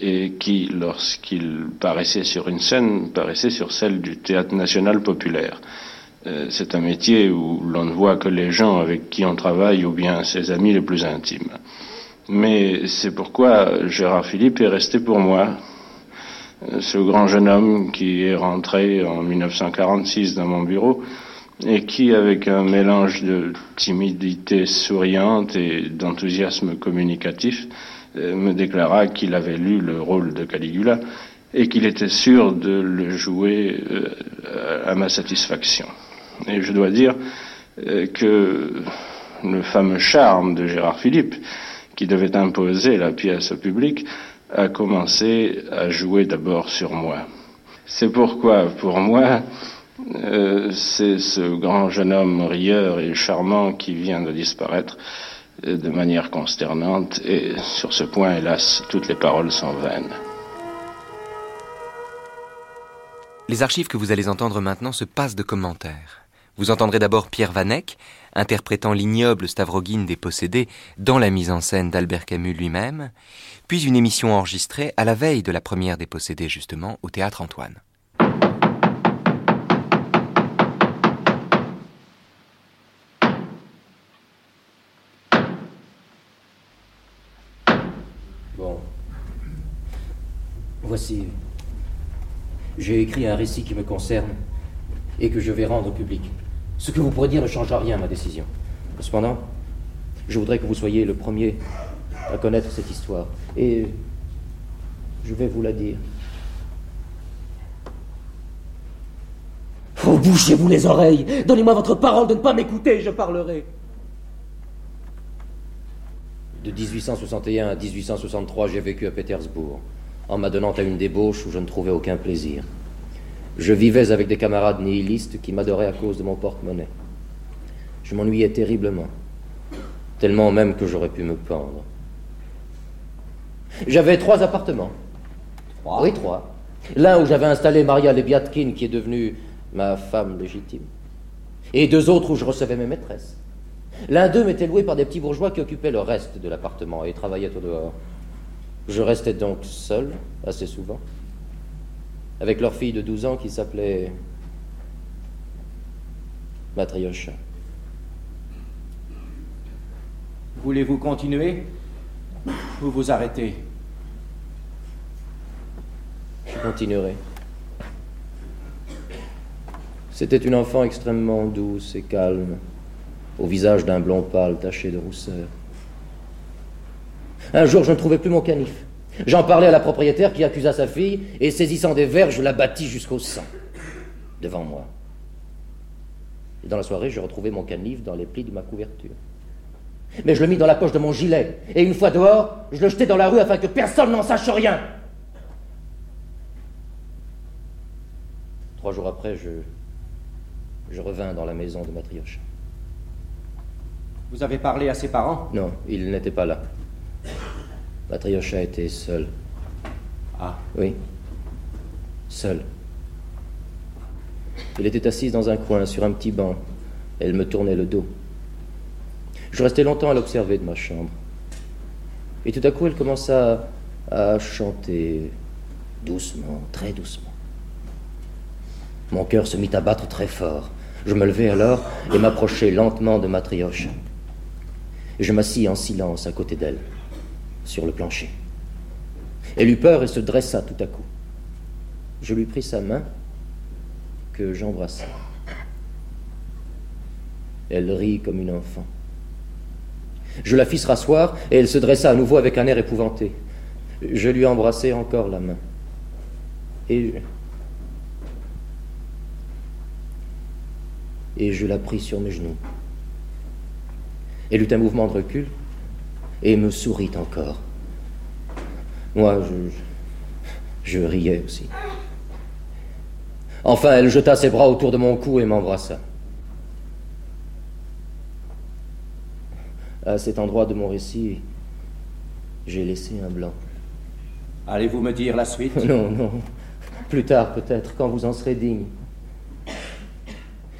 et qui, lorsqu'il paraissait sur une scène, paraissait sur celle du théâtre national populaire. Euh, c'est un métier où l'on ne voit que les gens avec qui on travaille ou bien ses amis les plus intimes. Mais c'est pourquoi Gérard Philippe est resté pour moi. Euh, ce grand jeune homme qui est rentré en 1946 dans mon bureau et qui, avec un mélange de timidité souriante et d'enthousiasme communicatif, euh, me déclara qu'il avait lu le rôle de Caligula et qu'il était sûr de le jouer euh, à ma satisfaction. Et je dois dire que le fameux charme de Gérard Philippe, qui devait imposer la pièce au public, a commencé à jouer d'abord sur moi. C'est pourquoi, pour moi, euh, c'est ce grand jeune homme rieur et charmant qui vient de disparaître euh, de manière consternante, et sur ce point, hélas, toutes les paroles sont vaines. Les archives que vous allez entendre maintenant se passent de commentaires. Vous entendrez d'abord Pierre Vanek, interprétant l'ignoble Stavrogin des possédés dans la mise en scène d'Albert Camus lui-même, puis une émission enregistrée à la veille de la première des possédés justement au théâtre Antoine. Bon. Voici. J'ai écrit un récit qui me concerne et que je vais rendre public. Ce que vous pourrez dire ne changera rien à ma décision. Cependant, je voudrais que vous soyez le premier à connaître cette histoire. Et je vais vous la dire. Oh, bouchez-vous les oreilles Donnez-moi votre parole de ne pas m'écouter, je parlerai. De 1861 à 1863, j'ai vécu à Pétersbourg, en m'adonnant à une débauche où je ne trouvais aucun plaisir. Je vivais avec des camarades nihilistes qui m'adoraient à cause de mon porte-monnaie. Je m'ennuyais terriblement, tellement même que j'aurais pu me pendre. J'avais trois appartements. Trois? Oui, trois. L'un où j'avais installé Maria Lebiatkin, qui est devenue ma femme légitime, et deux autres où je recevais mes maîtresses. L'un d'eux m'était loué par des petits bourgeois qui occupaient le reste de l'appartement et travaillaient au dehors. Je restais donc seul, assez souvent, avec leur fille de 12 ans qui s'appelait Matriosha. Voulez-vous continuer ou vous arrêter? Je continuerai. C'était une enfant extrêmement douce et calme, au visage d'un blond pâle taché de rousseur. Un jour, je ne trouvais plus mon canif. J'en parlais à la propriétaire qui accusa sa fille, et saisissant des verres, je la battis jusqu'au sang, devant moi. Et dans la soirée, je retrouvais mon canif dans les plis de ma couverture. Mais je le mis dans la poche de mon gilet, et une fois dehors, je le jetai dans la rue afin que personne n'en sache rien. Trois jours après, je, je revins dans la maison de Matrioche. Vous avez parlé à ses parents? Non, ils n'étaient pas là. Matriocha était seule. Ah. Oui. Seule. Elle était assise dans un coin, sur un petit banc. Elle me tournait le dos. Je restais longtemps à l'observer de ma chambre. Et tout à coup, elle commença à chanter doucement, très doucement. Mon cœur se mit à battre très fort. Je me levai alors et m'approchai lentement de Matrioche. Et je m'assis en silence à côté d'elle sur le plancher. Elle eut peur et se dressa tout à coup. Je lui pris sa main, que j'embrassai. Elle rit comme une enfant. Je la fis se rasseoir et elle se dressa à nouveau avec un air épouvanté. Je lui embrassai encore la main. Et et je la pris sur mes genoux. Elle eut un mouvement de recul et me sourit encore. Moi, je, je riais aussi. Enfin, elle jeta ses bras autour de mon cou et m'embrassa. À cet endroit de mon récit, j'ai laissé un blanc. Allez-vous me dire la suite? *laughs* Non, non. Plus tard, peut-être, quand vous en serez digne.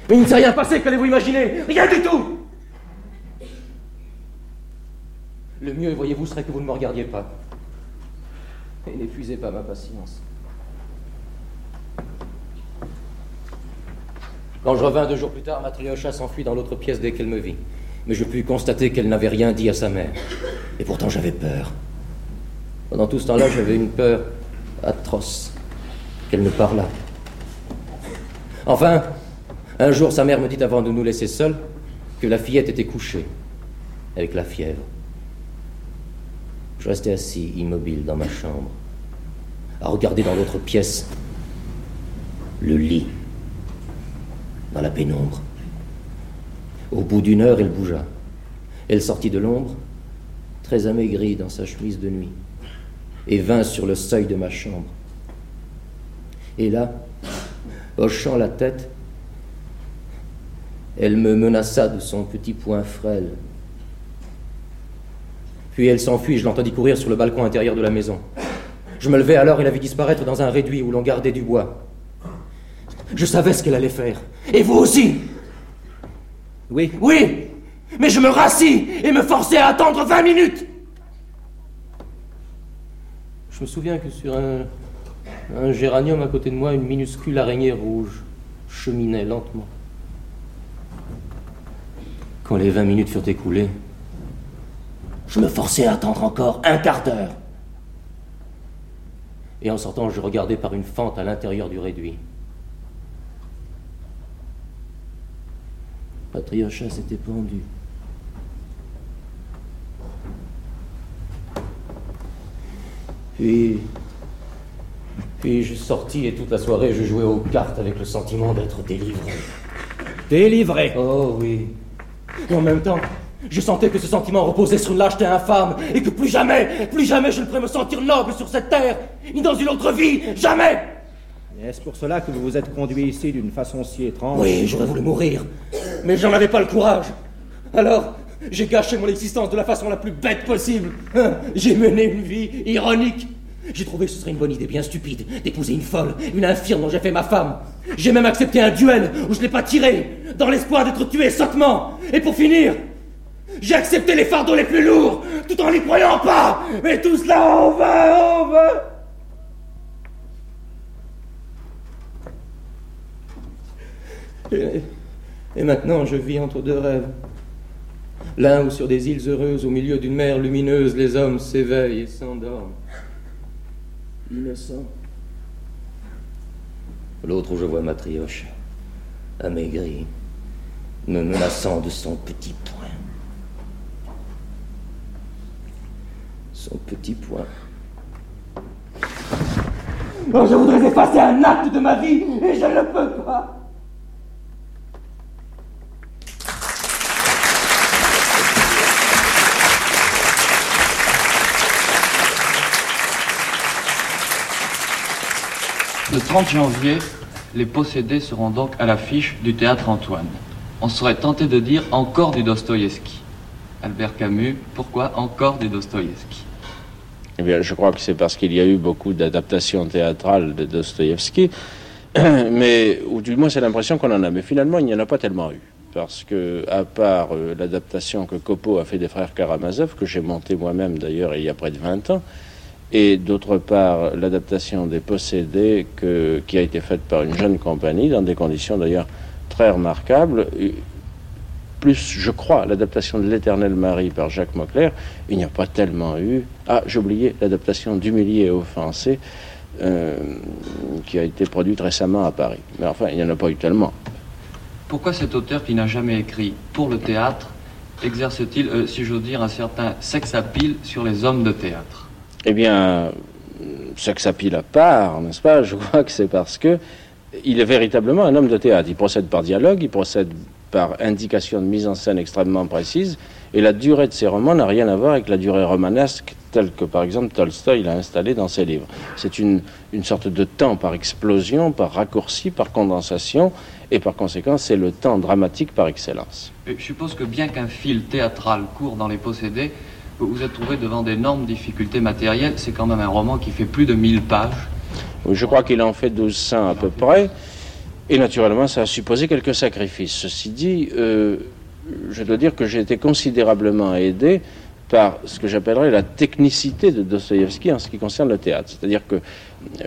Mais il ne s'est rien passé, qu'allez-vous imaginer? Rien du tout Le mieux, voyez-vous, serait que vous ne me regardiez pas. Et n'épuisez pas ma patience. Quand je revins deux jours plus tard, Matriocha s'enfuit dans l'autre pièce dès qu'elle me vit. Mais je pus constater qu'elle n'avait rien dit à sa mère. Et pourtant j'avais peur. Pendant tout ce temps-là, j'avais une peur atroce qu'elle ne parlât. Enfin, un jour, sa mère me dit avant de nous laisser seuls que la fillette était couchée, avec la fièvre. Je restais assis, immobile, dans ma chambre, à regarder dans l'autre pièce le lit, dans la pénombre. Au bout d'une heure, elle bougea. Elle sortit de l'ombre, très amaigrie dans sa chemise de nuit, et vint sur le seuil de ma chambre. Et là, hochant la tête, elle me menaça de son petit poing frêle. Puis elle s'enfuit, je l'entendis courir sur le balcon intérieur de la maison. Je me levai alors et la vis disparaître dans un réduit où l'on gardait du bois. Je savais ce qu'elle allait faire. Et vous aussi Oui. Oui Mais je me rassis et me forçais à attendre 20 minutes Je me souviens que sur un, un géranium à côté de moi, une minuscule araignée rouge cheminait lentement. Quand les 20 minutes furent écoulées, je me forçais à attendre encore un quart d'heure. Et en sortant, je regardais par une fente à l'intérieur du réduit. Patriocha s'était pendu. Puis, puis je sortis et toute la soirée je jouais aux cartes avec le sentiment d'être délivré. Délivré Oh oui. Et en même temps, je sentais que ce sentiment reposait sur une lâcheté infâme et que plus jamais, plus jamais je ne pourrais me sentir noble sur cette terre, ni dans une autre vie, jamais Est-ce pour cela que vous vous êtes conduit ici d'une façon si étrange? Oui, j'aurais voulu mourir, mais j'en avais pas le courage. Alors, j'ai gâché mon existence de la façon la plus bête possible. J'ai mené une vie ironique. J'ai trouvé que ce serait une bonne idée bien stupide d'épouser une folle, une infirme dont j'ai fait ma femme. J'ai même accepté un duel où je n'ai pas tiré, dans l'espoir d'être tué sottement. Et pour finir, j'ai accepté les fardeaux les plus lourds, tout en n'y croyant pas. Et tout cela en vain, en vain. Et, maintenant, je vis entre deux rêves. L'un où sur des îles heureuses, au milieu d'une mer lumineuse, les hommes s'éveillent et s'endorment. Innocent. L'autre où je vois Matrioche, amaigri, me menaçant de son petit poing. Son petit poing. Oh, je voudrais effacer un acte de ma vie et je ne le peux pas. Le 30 janvier, les possédés seront donc à l'affiche du théâtre Antoine. On serait tenté de dire encore du Dostoïevski. Albert Camus, pourquoi encore du Dostoïevski? Eh bien, je crois que c'est parce qu'il y a eu beaucoup d'adaptations théâtrales de Dostoïevski, *coughs* mais, ou du moins c'est l'impression qu'on en a. Mais finalement, il n'y en a pas tellement eu. Parce que, à part euh, l'adaptation que Copo a fait des frères Karamazov, que j'ai monté moi-même d'ailleurs il y a près de 20 ans, et d'autre part l'adaptation des Possédés qui a été faite par une jeune compagnie, dans des conditions d'ailleurs très remarquables. Plus, je crois, l'adaptation de L'Éternel Marie par Jacques Mauclerc, il n'y a pas tellement eu. Ah, j'ai oublié l'adaptation d'Humilié et Offensé, euh, qui a été produite récemment à Paris. Mais enfin, il n'y en a pas eu tellement. Pourquoi cet auteur qui n'a jamais écrit pour le théâtre exerce-t-il, euh, si j'ose dire, un certain sex appeal sur les hommes de théâtre? Eh bien, sex appeal à part, n'est-ce pas? Je crois que c'est parce que il est véritablement un homme de théâtre. Il procède par dialogue, il procède par indication de mise en scène extrêmement précise, et la durée de ses romans n'a rien à voir avec la durée romanesque telle que, par exemple, Tolstoï l'a installée dans ses livres. C'est une, une sorte de temps par explosion, par raccourci, par condensation, et par conséquent, c'est le temps dramatique par excellence. Et Je suppose que bien qu'un fil théâtral court dans les possédés, vous vous êtes trouvé devant d'énormes difficultés matérielles. C'est quand même un roman qui fait plus de 1000 pages. Oui, Je crois qu'il en fait 1200 à peu près. Et naturellement, ça a supposé quelques sacrifices. Ceci dit, euh, je dois dire que j'ai été considérablement aidé par ce que j'appellerais la technicité de Dostoïevski en ce qui concerne le théâtre. C'est-à-dire que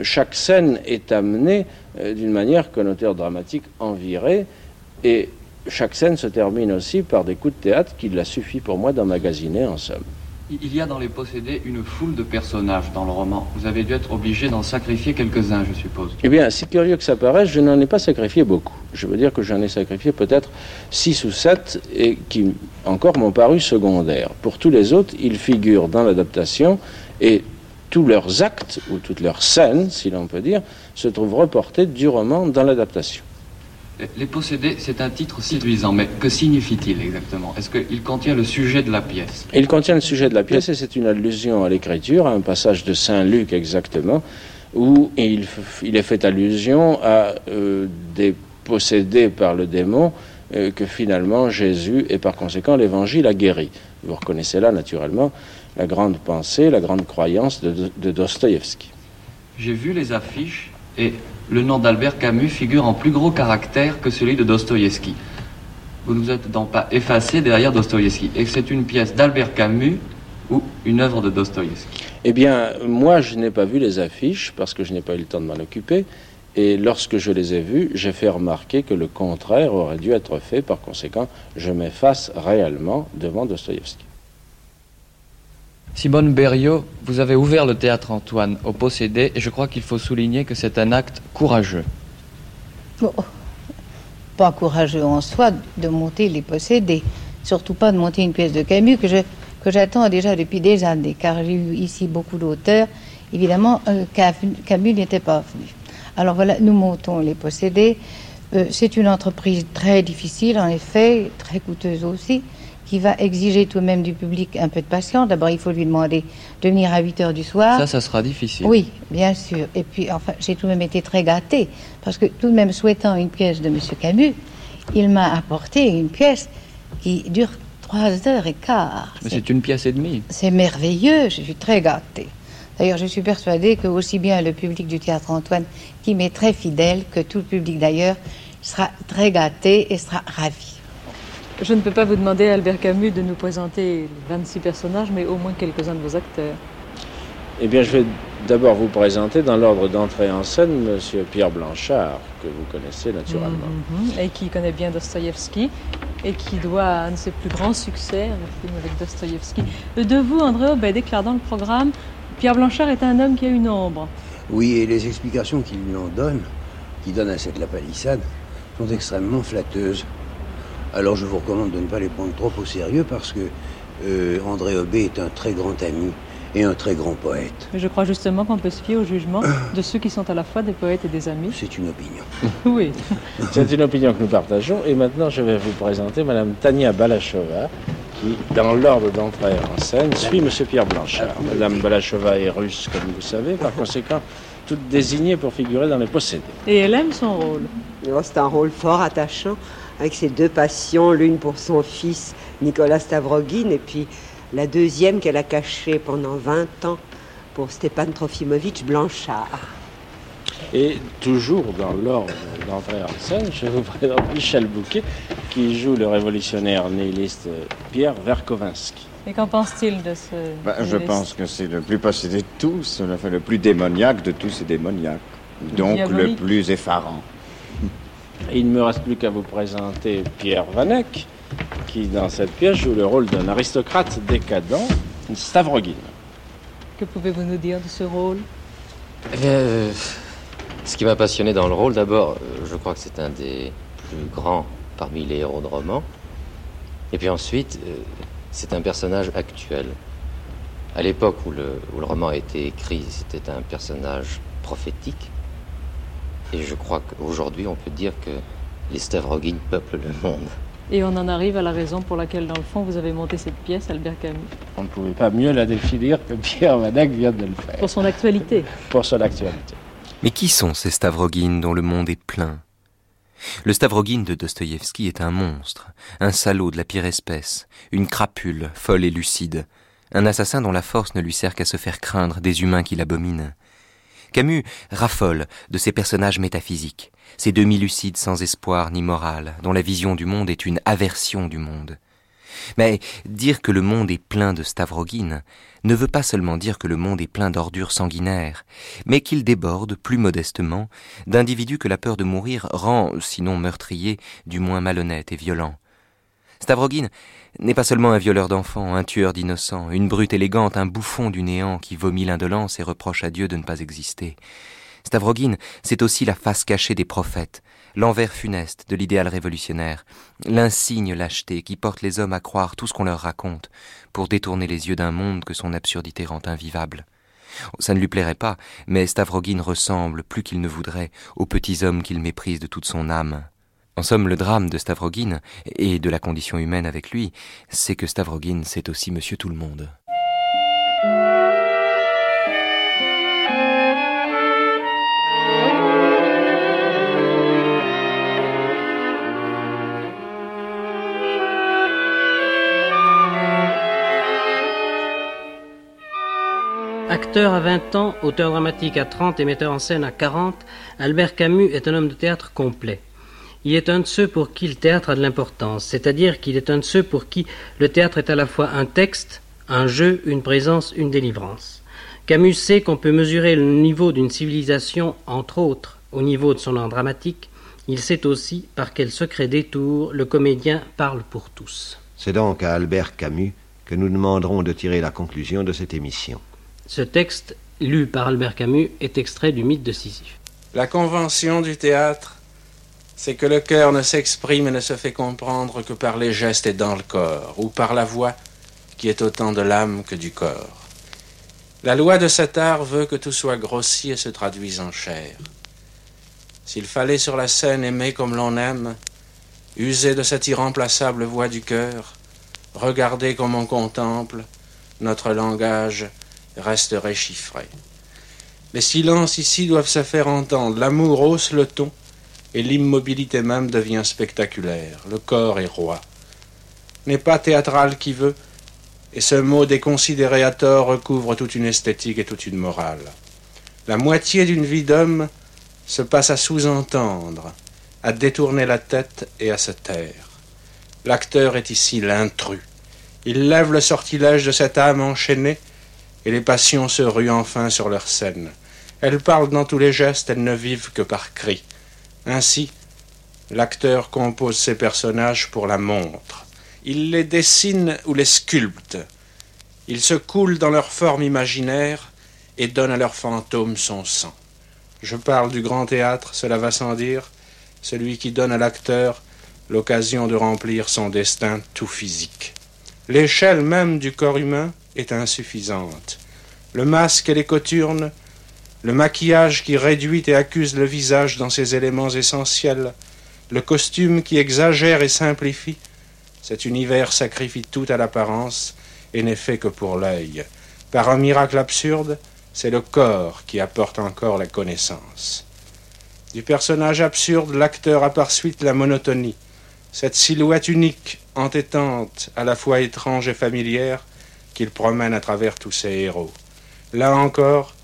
chaque scène est amenée euh, d'une manière qu'un auteur dramatique envierait, et chaque scène se termine aussi par des coups de théâtre qu'il a suffi pour moi d'emmagasiner en somme. Il y a dans les possédés une foule de personnages dans le roman. Vous avez dû être obligé d'en sacrifier quelques-uns, je suppose. Eh bien, si curieux que ça paraisse, je n'en ai pas sacrifié beaucoup. Je veux dire que j'en ai sacrifié peut-être six ou sept et qui encore m'ont paru secondaires. Pour tous les autres, ils figurent dans l'adaptation et tous leurs actes, ou toutes leurs scènes, si l'on peut dire, se trouvent reportés du roman dans l'adaptation. Les possédés, c'est un titre séduisant, mais que signifie-t-il exactement? Est-ce qu'il contient le sujet de la pièce? Il contient le sujet de la pièce et c'est une allusion à l'écriture, à un passage de Saint Luc exactement, où il est fait allusion à euh, des possédés par le démon euh, que finalement Jésus et par conséquent l'Évangile a guéri. Vous reconnaissez là naturellement la grande pensée, la grande croyance de, de Dostoïevski. J'ai vu les affiches et le nom d'Albert Camus figure en plus gros caractère que celui de Dostoïevski. Vous ne vous êtes donc pas effacé derrière Dostoïevski et c'est une pièce d'Albert Camus ou une œuvre de Dostoïevski? Eh bien, moi, je n'ai pas vu les affiches parce que je n'ai pas eu le temps de m'en occuper. Et lorsque je les ai vues, j'ai fait remarquer que le contraire aurait dû être fait. Par conséquent, je m'efface réellement devant Dostoïevski. Simone Berriot, vous avez ouvert le théâtre Antoine au possédé et je crois qu'il faut souligner que c'est un acte courageux. Pas courageux en soi de monter les possédés, surtout pas de monter une pièce de Camus que j'attends déjà depuis des années, car j'ai eu ici beaucoup d'auteurs. Évidemment, euh, Camus n'était pas venu. Alors voilà, nous montons les possédés. Euh, c'est une entreprise très difficile, en effet, très coûteuse aussi, qui va exiger tout de même du public un peu de patience. D'abord, il faut lui demander de venir à 8 heures du soir. Ça, ça sera difficile. Oui, bien sûr. Et puis, enfin, j'ai tout de même été très gâtée, parce que tout de même, souhaitant une pièce de M. Camus, il m'a apporté une pièce qui dure trois heures et quart. Mais c'est une pièce et demie. C'est merveilleux, je suis très gâtée. D'ailleurs, je suis persuadée que aussi bien le public du théâtre Antoine, qui m'est très fidèle, que tout le public d'ailleurs, sera très gâté et sera ravi. Je ne peux pas vous demander, Albert Camus, de nous présenter 26 personnages, mais au moins quelques-uns de vos acteurs. Eh bien, je vais d'abord vous présenter dans l'ordre d'entrée en scène M. Pierre Blanchard, que vous connaissez naturellement. Mhm. Et qui connaît bien Dostoïevski, et qui doit un de ses plus grands succès, un film avec Dostoïevski. De vous, André ben, déclare dans le programme Pierre Blanchard est un homme qui a une ombre. Oui, et les explications qu'il lui en donne, qui donne à cette la palissade, sont extrêmement flatteuses. Alors je vous recommande de ne pas les prendre trop au sérieux parce que euh, André Aubé est un très grand ami et un très grand poète. Mais je crois justement qu'on peut se fier au jugement de ceux qui sont à la fois des poètes et des amis. C'est une opinion. *laughs* oui. C'est une opinion que nous partageons. Et maintenant, je vais vous présenter Madame Tania Balachova, qui, dans l'ordre d'entrée en scène, suit M. Pierre Blanchard. Madame Balachova est russe, comme vous savez, par conséquent, toute désignée pour figurer dans les possédés. Et elle aime son rôle. Oh, c'est un rôle fort attachant, avec ses deux passions, l'une pour son fils Nicolas Stavrogin, et puis la deuxième qu'elle a cachée pendant 20 ans pour Stépan Trofimovitch Blanchard. Et toujours dans l'ordre d'entrée en scène, je vous présente Michel Bouquet, qui joue le révolutionnaire nihiliste Pierre Verkovensky. Et qu'en pense-t-il de ce. Ben, je pense que c'est le plus possédé de tous, le plus démoniaque de tous ces démoniaques. Donc le plus effarant. Il ne me reste plus qu'à vous présenter Pierre Vanek, qui dans cette pièce joue le rôle d'un aristocrate décadent, Stavrogin. Que pouvez-vous nous dire de ce rôle? Eh euh, Ce qui m'a passionné dans le rôle, d'abord, euh, je crois que c'est un des plus grands parmi les héros de roman. Et puis ensuite, euh, c'est un personnage actuel. À l'époque où le, où le roman a été écrit, c'était un personnage prophétique. Et je crois qu'aujourd'hui, on peut dire que les Stavrogin peuplent le monde. Et on en arrive à la raison pour laquelle, dans le fond, vous avez monté cette pièce, Albert Camus. On ne pouvait pas mieux la définir que Pierre Vanac vient de le faire. Pour son actualité. Pour son actualité. Mais qui sont ces Stavrogin dont le monde est plein? Le Stavrogin de Dostoïevski est un monstre, un salaud de la pire espèce, une crapule, folle et lucide, un assassin dont la force ne lui sert qu'à se faire craindre des humains qui l'abominent. Camus raffole de ces personnages métaphysiques, ces demi-lucides sans espoir ni morale, dont la vision du monde est une aversion du monde. Mais dire que le monde est plein de Stavrogin ne veut pas seulement dire que le monde est plein d'ordures sanguinaires, mais qu'il déborde, plus modestement, d'individus que la peur de mourir rend, sinon meurtrier, du moins malhonnête et violent. Stavrogin n'est pas seulement un violeur d'enfants, un tueur d'innocents, une brute élégante, un bouffon du néant qui vomit l'indolence et reproche à Dieu de ne pas exister. Stavrogin, c'est aussi la face cachée des prophètes, l'envers funeste de l'idéal révolutionnaire, l'insigne lâcheté qui porte les hommes à croire tout ce qu'on leur raconte, pour détourner les yeux d'un monde que son absurdité rend invivable. Ça ne lui plairait pas, mais Stavrogin ressemble, plus qu'il ne voudrait, aux petits hommes qu'il méprise de toute son âme. En somme, le drame de Stavrogin, et de la condition humaine avec lui, c'est que Stavrogin, c'est aussi Monsieur Tout-le-Monde. Acteur à 20 ans, auteur dramatique à 30 et metteur en scène à 40, Albert Camus est un homme de théâtre complet. Il est un de ceux pour qui le théâtre a de l'importance, c'est-à-dire qu'il est un de ceux pour qui le théâtre est à la fois un texte, un jeu, une présence, une délivrance. Camus sait qu'on peut mesurer le niveau d'une civilisation, entre autres, au niveau de son art dramatique. Il sait aussi par quel secret détour le comédien parle pour tous. C'est donc à Albert Camus que nous demanderons de tirer la conclusion de cette émission. Ce texte, lu par Albert Camus, est extrait du mythe de Sisyphe. La convention du théâtre, c'est que le cœur ne s'exprime et ne se fait comprendre que par les gestes et dans le corps, ou par la voix qui est autant de l'âme que du corps. La loi de cet art veut que tout soit grossi et se traduise en chair. S'il fallait sur la scène aimer comme l'on aime, user de cette irremplaçable voix du cœur, regarder comme on contemple, notre langage resterait chiffré. Les silences ici doivent se faire entendre, l'amour hausse le ton, et l'immobilité même devient spectaculaire, le corps est roi. N'est pas théâtral qui veut, et ce mot déconsidéré à tort recouvre toute une esthétique et toute une morale. La moitié d'une vie d'homme se passe à sous-entendre, à détourner la tête et à se taire. L'acteur est ici l'intrus. Il lève le sortilège de cette âme enchaînée, et les passions se ruent enfin sur leur scène. Elles parlent dans tous les gestes, elles ne vivent que par cris. Ainsi, l'acteur compose ses personnages pour la montre. Il les dessine ou les sculpte. Il se coule dans leur forme imaginaire et donne à leur fantôme son sang. Je parle du grand théâtre, cela va sans dire, celui qui donne à l'acteur l'occasion de remplir son destin tout physique. L'échelle même du corps humain est insuffisante. Le masque et les coturnes, le maquillage qui réduit et accuse le visage dans ses éléments essentiels, le costume qui exagère et simplifie, cet univers sacrifie tout à l'apparence et n'est fait que pour l'œil. Par un miracle absurde, c'est le corps qui apporte encore la connaissance. Du personnage absurde, l'acteur a par suite la monotonie, cette silhouette unique, entêtante, à la fois étrange et familière, qu'il promène à travers tous ses héros. Là encore,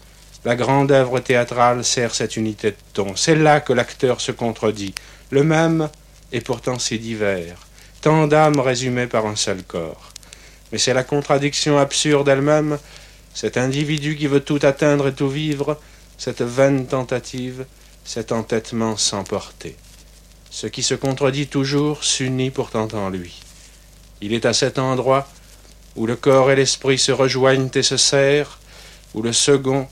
la grande œuvre théâtrale sert cette unité de ton. C'est là que l'acteur se contredit, le même et pourtant si divers, tant d'âmes résumées par un seul corps. Mais c'est la contradiction absurde elle-même cet individu qui veut tout atteindre et tout vivre, cette vaine tentative, cet entêtement sans portée. Ce qui se contredit toujours s'unit pourtant en lui. Il est à cet endroit où le corps et l'esprit se rejoignent et se serrent, où le second,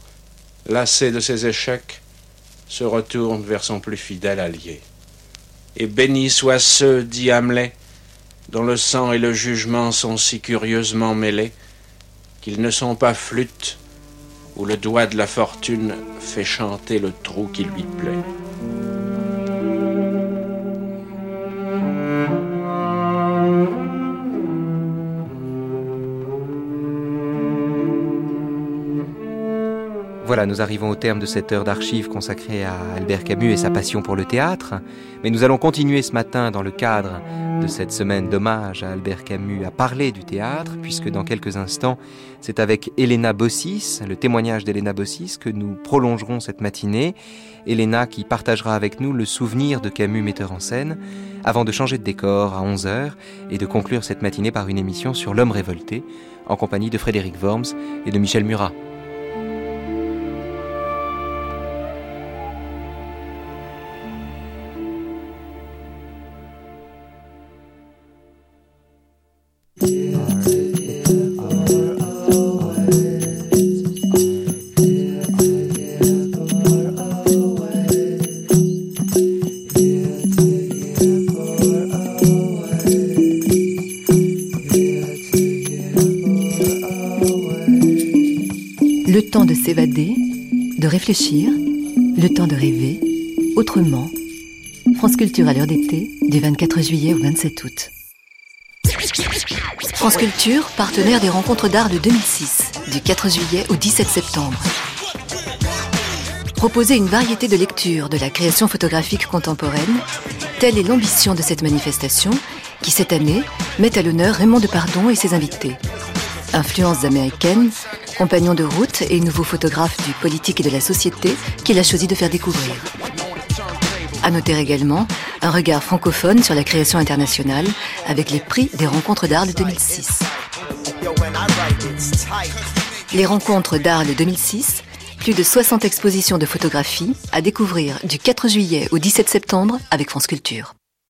lassé de ses échecs, se retourne vers son plus fidèle allié. Et bénis soient ceux, dit Hamlet, dont le sang et le jugement sont si curieusement mêlés, qu'ils ne sont pas flûtes où le doigt de la fortune fait chanter le trou qui lui plaît. Voilà, nous arrivons au terme de cette heure d'archives consacrée à Albert Camus et sa passion pour le théâtre. Mais nous allons continuer ce matin dans le cadre de cette semaine d'hommage à Albert Camus à parler du théâtre, puisque dans quelques instants, c'est avec Elena Bossis, le témoignage d'Elena Bossis, que nous prolongerons cette matinée. Elena qui partagera avec nous le souvenir de Camus metteur en scène, avant de changer de décor à 11h et de conclure cette matinée par une émission sur l'homme révolté, en compagnie de Frédéric Worms et de Michel Murat. Le temps de rêver, autrement. France Culture à l'heure d'été, du 24 juillet au 27 août. France Culture, partenaire des rencontres d'art de 2006, du 4 juillet au 17 septembre. Proposer une variété de lectures de la création photographique contemporaine, telle est l'ambition de cette manifestation qui, cette année, met à l'honneur Raymond Depardon et ses invités. Influences américaines, compagnon de route et nouveau photographe du politique et de la société qu'il a choisi de faire découvrir. À noter également un regard francophone sur la création internationale avec les prix des rencontres d'Arles 2006. Les rencontres d'Arles 2006, plus de 60 expositions de photographie à découvrir du 4 juillet au 17 septembre avec France Culture.